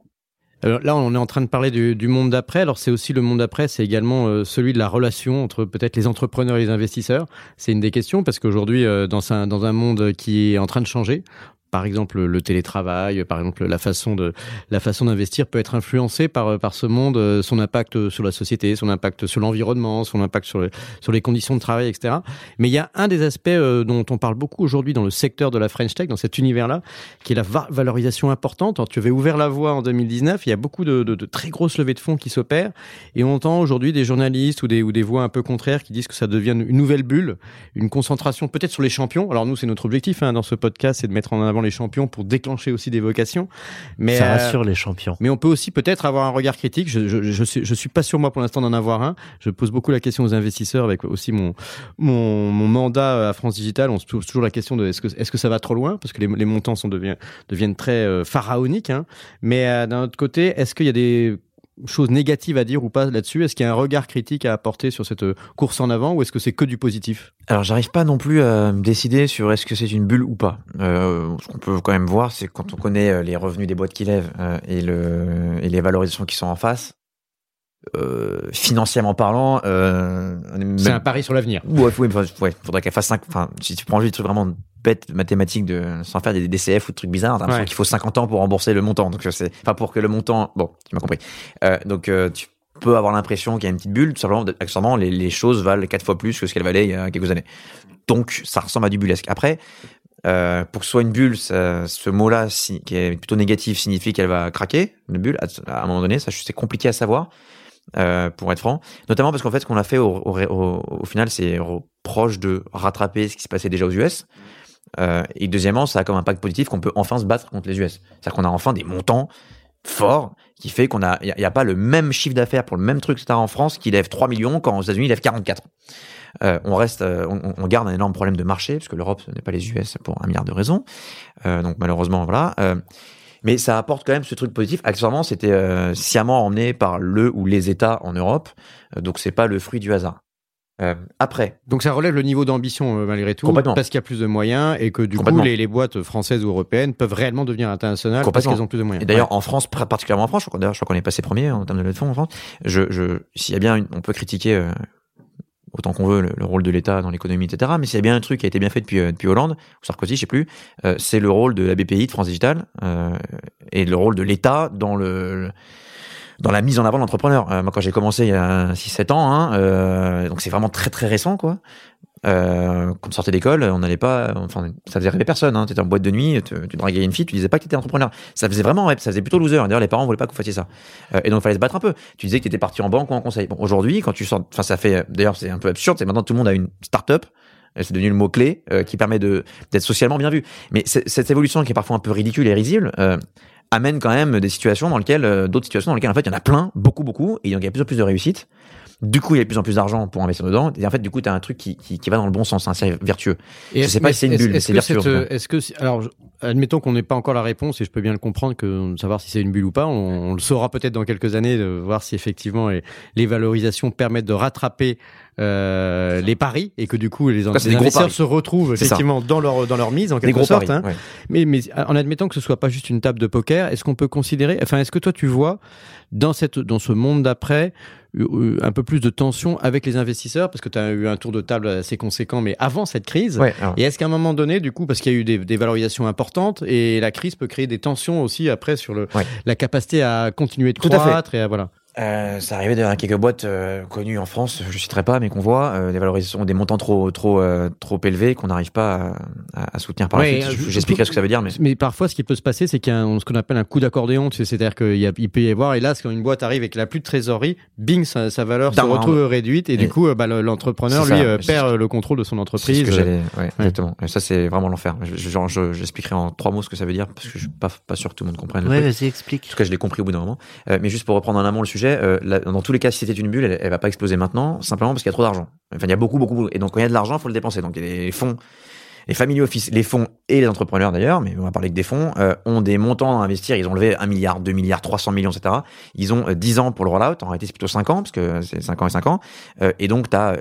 Alors là, on est en train de parler du, du monde d'après. Alors c'est aussi le monde d'après, c'est également celui de la relation entre peut-être les entrepreneurs et les investisseurs. C'est une des questions parce qu'aujourd'hui, dans, un, dans un monde qui est en train de changer, par exemple le télétravail, par exemple la façon de la façon d'investir peut être influencée par par ce monde, euh, son impact sur la société, son impact sur l'environnement, son impact sur sur les conditions de travail, etc. Mais il y a un des aspects euh, dont on parle beaucoup aujourd'hui dans le secteur de la French Tech, dans cet univers-là, qui est la valorisation importante. tu avais ouvert la voie en 2019. Il y a beaucoup de, de, de très grosses levées de fonds qui s'opèrent, et on entend aujourd'hui des journalistes ou des ou des voix un peu contraires qui disent que ça devient une nouvelle bulle, une concentration peut-être sur les champions. Alors nous, c'est notre objectif hein, dans ce podcast, c'est de mettre en avant les champions pour déclencher aussi des vocations. Mais ça rassure euh, les champions. Mais on peut aussi peut-être avoir un regard critique. Je, je, je, suis, je suis pas sûr moi pour l'instant d'en avoir un. Je pose beaucoup la question aux investisseurs avec aussi mon mon, mon mandat à France Digital. On se pose toujours la question de est-ce que est-ce que ça va trop loin? Parce que les, les montants sont deviennent deviennent très euh, pharaoniques. Hein. Mais euh, d'un autre côté, est-ce qu'il y a des chose négative à dire ou pas là-dessus Est-ce qu'il y a un regard critique à apporter sur cette euh, course en avant ou est-ce que c'est que du positif? Alors j'arrive pas non plus à me décider sur est-ce que c'est une bulle ou pas. Euh, ce qu'on peut quand même voir, c'est quand on connaît euh, les revenus des boîtes qui lèvent et les valorisations qui sont en face, euh, financièrement parlant, euh, c'est un pari sur l'avenir. Ouais, ouais, ouais faudrait qu'elle fasse 5 Enfin, si tu prends juste des trucs vraiment bêtes mathématiques de sans faire des DCF ou de trucs bizarres, t'as l'impression qu'il faut 50 ans pour rembourser le montant. Donc c'est, enfin pour que le montant, bon, tu m'as compris. Euh, donc tu peux avoir l'impression qu'il y a une petite bulle, tout simplement, accessoirement, les, les choses valent quatre fois plus que ce qu'elles valaient il y a quelques années. Donc ça ressemble à du bullesque. Après, euh, pour que ce soit une bulle, ça, ce mot-là, si, qui est plutôt négatif, signifie qu'elle va craquer. Une bulle, à, à un moment donné, ça c'est compliqué à savoir. Euh, pour être franc. Notamment parce qu'en fait, ce qu'on a fait au, final, c'est proche de rattraper ce qui se passait déjà aux US. Euh, et deuxièmement, ça a comme impact positif qu'on peut enfin se battre contre les US. C'est-à-dire qu'on a enfin des montants forts qui fait qu'on a, il n'y a, pas le même chiffre d'affaires pour le même truc, etc. en France qui lève 3 millions quand aux États-Unis il lève 44. Euh, on reste, on, on, garde un énorme problème de marché parce que l'Europe ce n'est pas les US pour un milliard de raisons. Donc malheureusement voilà. Mais ça apporte quand même ce truc positif. Accessoirement, c'était euh, sciemment emmené par le ou les États en Europe, euh, donc c'est pas le fruit du hasard. Euh, après. Donc ça relève le niveau d'ambition euh, malgré tout, parce qu'il y a plus de moyens et que du coup les, les, boîtes françaises ou européennes peuvent réellement devenir internationales parce qu'elles ont plus de moyens. Et d'ailleurs en France, particulièrement en France, je crois, je crois qu'on est passé premier en termes de levée de fonds en France. Je, je, s'il y a bien, une, on peut critiquer euh, autant qu'on veut le, rôle de l'État dans l'économie, etc. Mais s'il y a bien un truc qui a été bien fait depuis, euh, depuis Hollande, ou Sarkozy, je sais plus, euh, c'est le rôle de la BPI, de France Digital, euh, et le rôle de l'État dans le, dans la mise en avant de l'entrepreneur. moi, quand j'ai commencé il y a 6-7 ans, hein, donc c'est vraiment très très récent, quoi. Euh, quand on sortait d'école, on n'allait pas, enfin, ça faisait rêver personne. Hein. T'étais en boîte de nuit, tu, tu draguais une fille, tu disais pas que t'étais entrepreneur. Ça faisait vraiment, ça faisait plutôt loser. D'ailleurs, les parents voulaient pas que vous fassiez ça. Euh, et donc, il fallait se battre un peu. Tu disais que t'étais parti en banque ou en conseil. Bon, aujourd'hui, quand tu sors, enfin, ça fait, d'ailleurs, c'est un peu absurde. C'est maintenant tout le monde a une start-up. C'est devenu le mot clé euh, qui permet de d'être socialement bien vu. Mais cette évolution qui est parfois un peu ridicule et risible. Euh, amène quand même des situations dans lesquelles euh, d'autres situations dans lesquelles en fait il y en a plein beaucoup beaucoup et donc il y a plus en plus de réussites du coup, il y a de plus en plus d'argent pour investir dedans. Et en fait, du coup, tu as un truc qui, qui, qui, va dans le bon sens, hein, c'est vertueux. Et je sais pas si c'est une bulle, c'est vertueux. Est-ce que, alors, admettons qu'on n'ait pas encore la réponse, et je peux bien le comprendre, que savoir si c'est une bulle ou pas, on, on le saura peut-être dans quelques années, de voir si effectivement les, les valorisations permettent de rattraper euh, les paris et que du coup les, investisseurs se retrouvent effectivement dans leur dans leur mise en quelque sorte. Paris, hein. ouais. Mais mais en admettant que ce soit pas juste une table de poker, est-ce qu'on peut considérer, enfin est-ce que toi tu vois dans cette dans ce monde d'après un peu plus de tension avec les investisseurs parce que tu as eu un tour de table assez conséquent mais avant cette crise. Ouais, et est-ce qu'à un moment donné du coup parce qu'il y a eu des, des, valorisations importantes et la crise peut créer des tensions aussi après sur le, ouais. la capacité à continuer de Tout croître et à, voilà euh, ça arrivait dans quelques boîtes euh, connues en France, je citerai pas, mais qu'on voit euh, des valorisations, des montants trop trop euh, trop élevés qu'on n'arrive pas à, à, soutenir par la suite. J'expliquerai ce que ça veut dire, mais mais parfois ce qui peut se passer, c'est qu'il y a un, ce qu'on appelle un coup d'accordéon, tu sais, c'est-à-dire qu'il il peut y avoir, et là, quand une boîte arrive et qu'elle a plus de trésorerie, bing, sa, sa valeur se retrouve réduite, et, du coup, bah, l'entrepreneur lui perd le contrôle de son entreprise. Ce que ouais, ouais. exactement. Et ça, c'est vraiment l'enfer. J'expliquerai en trois mots ce que ça veut dire parce que je suis pas pas sûr que tout le monde comprenne. Ouais, vas-y, explique. Parce que je l'ai compris au bout d'un moment. mais juste pour reprendre en amont le sujet euh, dans tous les cas, si c'était une bulle, elle, elle, va pas exploser maintenant, simplement parce qu'il y a trop d'argent. Enfin, il y a beaucoup, beaucoup. Et donc, quand il y a de l'argent, il faut le dépenser. Donc, les fonds, les family office, les fonds et les entrepreneurs d'ailleurs, mais on va parler que des fonds, euh, ont des montants à investir. Ils ont levé 1 milliard, 2 milliards, 300 millions, etc. Ils ont 10 euh, ans pour le rollout. En réalité, c'est plutôt 5 ans, parce que c'est 5 ans et 5 ans. et donc, tu as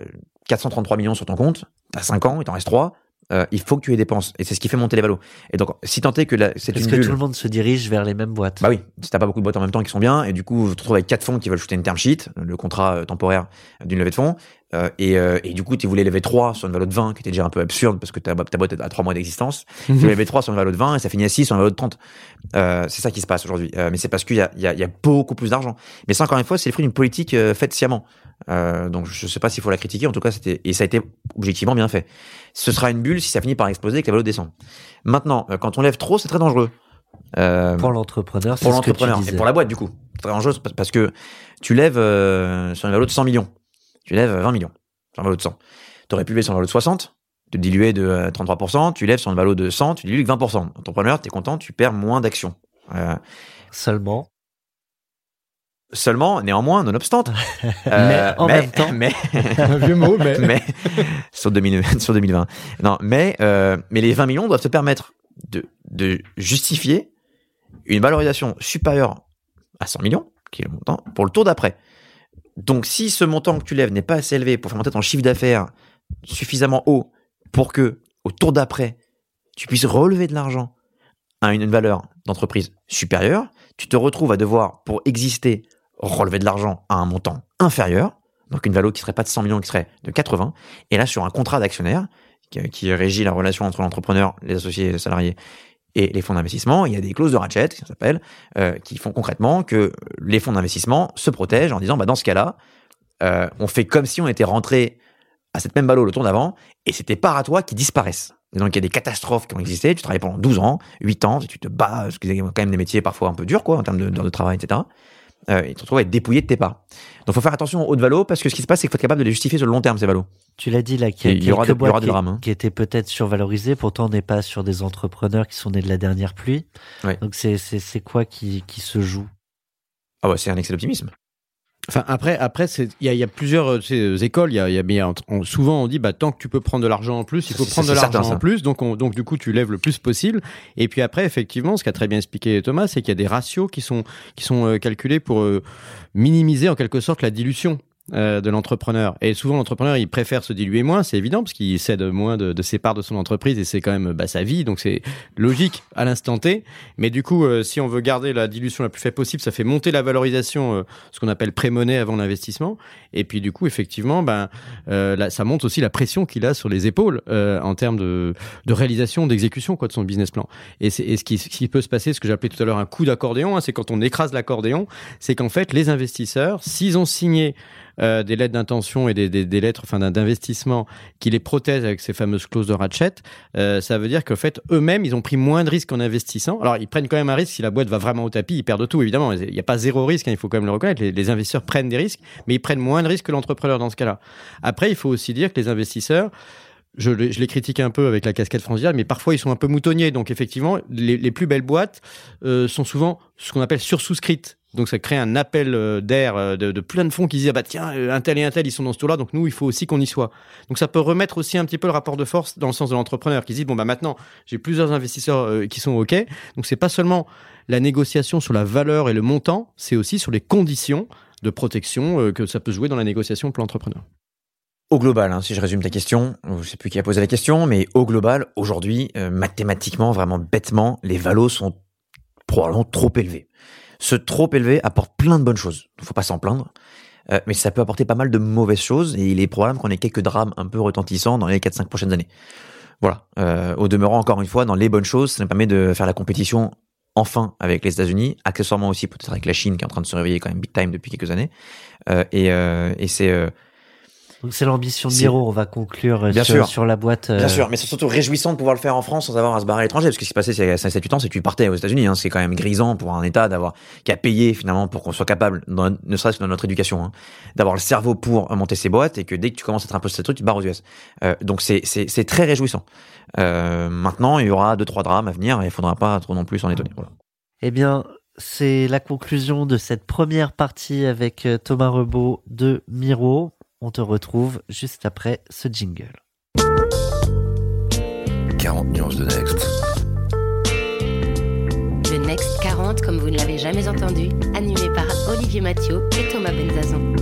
433 millions sur ton compte. Tu as 5 ans, il t'en reste 3 euh, il faut que tu les dépenses. Et c'est ce qui fait monter les valos. Et donc, si tant est que c'est Est-ce que tout le monde se dirige vers les mêmes boîtes Bah oui. Si t'as pas beaucoup de boîtes en même temps qui sont bien, et du coup, vous te retrouvez avec quatre fonds qui veulent shooter une term sheet, le contrat euh, temporaire d'une levée de fonds, euh, et, euh, et, du coup, tu voulais lever 3 sur une valeur de 20, qui était déjà un peu absurde parce que ta, ta boîte a 3 mois d'existence. Tu voulais lever 3 sur une valeur de 20 et ça finit à 6 sur une valeur de 30. Euh, c'est ça qui se passe aujourd'hui. Mais c'est parce qu'il y a, il y, a, y a beaucoup plus d'argent. Mais ça, encore une fois, c'est le fruit d'une politique faite sciemment. donc je sais pas s'il faut la critiquer. En tout cas, c'était et ça a été objectivement bien fait. Ce sera une bulle si ça finit par exploser et que la valeur descend. Maintenant, quand on lève trop, c'est très dangereux. pour l'entrepreneur, pour l'entrepreneur et pour la boîte du coup, c'est très dangereux parce que tu lèves sur une valeur de 100 millions, tu lèves 20 millions sur un valo de 100. Tu aurais pu lever sur un valo de 60, te diluer de 33%, euh, tu lèves sur un valo de 100, tu dilues que 20%. Entrepreneur, tu es content, tu perds moins d'actions. Euh, Seulement Seulement, néanmoins, nonobstant. euh, mais en même temps. Mais, un vieux mot, mais. mais sur, 2020, sur 2020. Non, mais, euh, mais les 20 millions doivent te permettre de, de justifier une valorisation supérieure à 100 millions, qui est le montant, pour le tour d'après. Donc, si ce montant que tu lèves n'est pas assez élevé pour faire monter ton chiffre d'affaires suffisamment haut pour que, au tour d'après, tu puisses relever de l'argent à une valeur d'entreprise supérieure, tu te retrouves à devoir, pour exister, relever de l'argent à un montant inférieur, donc une valeur qui serait pas de 100 millions, qui serait de 80, et là, sur un contrat d'actionnaire, qui, régit la relation entre l'entrepreneur, les associés, les salariés et les fonds d'investissement, il y a des clauses de ratchet, euh, qui font concrètement que les fonds d'investissement se protègent en disant, bah, dans ce cas-là, euh, on fait comme si on était rentré à cette même balle le tour d'avant, et c'était pas à toi qui disparaissent. Donc il y a des catastrophes qui ont existé, tu travailles pendant 12 ans, 8 ans, tu te bats, parce y a quand même des métiers parfois un peu durs, quoi, en termes de, de travail, etc. Euh, et tu te retrouves à être dépouillé de tes parts. Donc faut faire attention aux hautes valos, parce que ce qui se passe, c'est qu'il faut être capable de les justifier sur le long terme, ces valos. Tu l'as dit là, qu'il y, aura des, boîtes qui, qui étaient peut-être survalorisées, pourtant on n'est pas sur des entrepreneurs qui sont nés de la dernière pluie. Ouais. Donc c'est quoi qui, qui se joue? Ah bah c'est un excès d'optimisme. Enfin après après il y a, y a, plusieurs euh, euh, écoles il y a, y a bien souvent on dit bah tant que tu peux prendre de l'argent en plus il faut prendre de l'argent en plus donc on, donc du coup tu lèves le plus possible. Et puis après effectivement ce qu'a très bien expliqué Thomas c'est qu'il y a des ratios qui sont qui sont euh, calculés pour minimiser en quelque sorte la dilution euh, de l'entrepreneur. Et souvent, l'entrepreneur, il préfère se diluer moins, c'est évident, parce qu'il cède moins de, de, ses parts de son entreprise et c'est quand même bah, sa vie, donc c'est logique à l'instant T. Mais du coup, euh, si on veut garder la dilution la plus faible possible, ça fait monter la valorisation, euh, ce qu'on appelle pré-monnaie avant l'investissement. Et puis du coup, effectivement, ben, là, ça monte aussi la pression qu'il a sur les épaules en termes de, de réalisation, d'exécution quoi, de son business plan. Et, et ce, qui, ce, qui, peut se passer, ce que j'appelais tout à l'heure un coup d'accordéon, hein, c'est quand on écrase l'accordéon, c'est qu'en fait, les investisseurs, s'ils ont signé euh, des lettres d'intention et des, des, des lettres enfin, d'investissement qui les protègent avec ces fameuses clauses de ratchet, euh, ça veut dire qu'en fait, eux-mêmes, ils ont pris moins de risques en investissant. Alors, ils prennent quand même un risque si la boîte va vraiment au tapis, ils perdent tout, évidemment. Il n'y a pas zéro risque, hein, il faut quand même le reconnaître. Les, investisseurs prennent des risques, mais ils prennent moins de risques que l'entrepreneur dans ce cas-là. Après, il faut aussi dire que les investisseurs, je, les critique un peu avec la casquette franciale, mais parfois ils sont un peu moutonniers. Donc effectivement, les, les plus belles boîtes euh, sont souvent ce qu'on appelle sursouscrites. Donc ça crée un appel euh, d'air euh, de, plein de fonds qui disent ah bah tiens un tel et un tel ils sont dans ce tour-là donc nous il faut aussi qu'on y soit. Donc ça peut remettre aussi un petit peu le rapport de force dans le sens de l'entrepreneur qui dit bon bah maintenant j'ai plusieurs investisseurs euh, qui sont ok donc c'est pas seulement la négociation sur la valeur et le montant c'est aussi sur les conditions de protection que ça peut jouer dans la négociation pour l'entrepreneur. Au global, hein, si je résume ta question, je sais plus qui a posé la question, mais au global, aujourd'hui, mathématiquement, vraiment bêtement, les valos sont probablement trop élevés. Ce trop élevé apporte plein de bonnes choses. Il faut pas s'en plaindre. Euh, mais ça peut apporter pas mal de mauvaises choses et il est probable qu'on ait quelques drames un peu retentissants dans les 4-5 prochaines années. Voilà. Euh, au demeurant, encore une fois, dans les bonnes choses, ça nous permet de faire la compétition enfin avec les États-Unis, accessoirement aussi peut-être avec la Chine qui est en train de se réveiller quand même big time depuis quelques années. et, et c'est donc c'est l'ambition de Miro, on va conclure euh, sur, sur, la boîte. Bien euh, sûr, mais c'est surtout réjouissant de pouvoir le faire en France sans avoir à se barrer à l'étranger. Parce que ce qui s'est passé il y a 7-8 ans, c'est que tu partais aux États-Unis. Hein, c'est quand même grisant pour un État d'avoir qui a payé finalement pour qu'on soit capable, ne serait-ce que dans notre éducation, hein, d'avoir le cerveau pour monter ses boîtes et que dès que tu commences à être un peu truc, tu te barres aux US. Euh, donc c'est très réjouissant. Euh, maintenant, il y aura deux trois drames à venir et il faudra pas trop non plus s'en étonner. Voilà. Eh bien, c'est la conclusion de cette première partie avec Thomas Rebaud de Miro. On te retrouve juste après ce jingle. 40 nuances de Next. Le Next 40, comme vous ne l'avez jamais entendu, animé par Olivier Mathieu et Thomas Benzazon.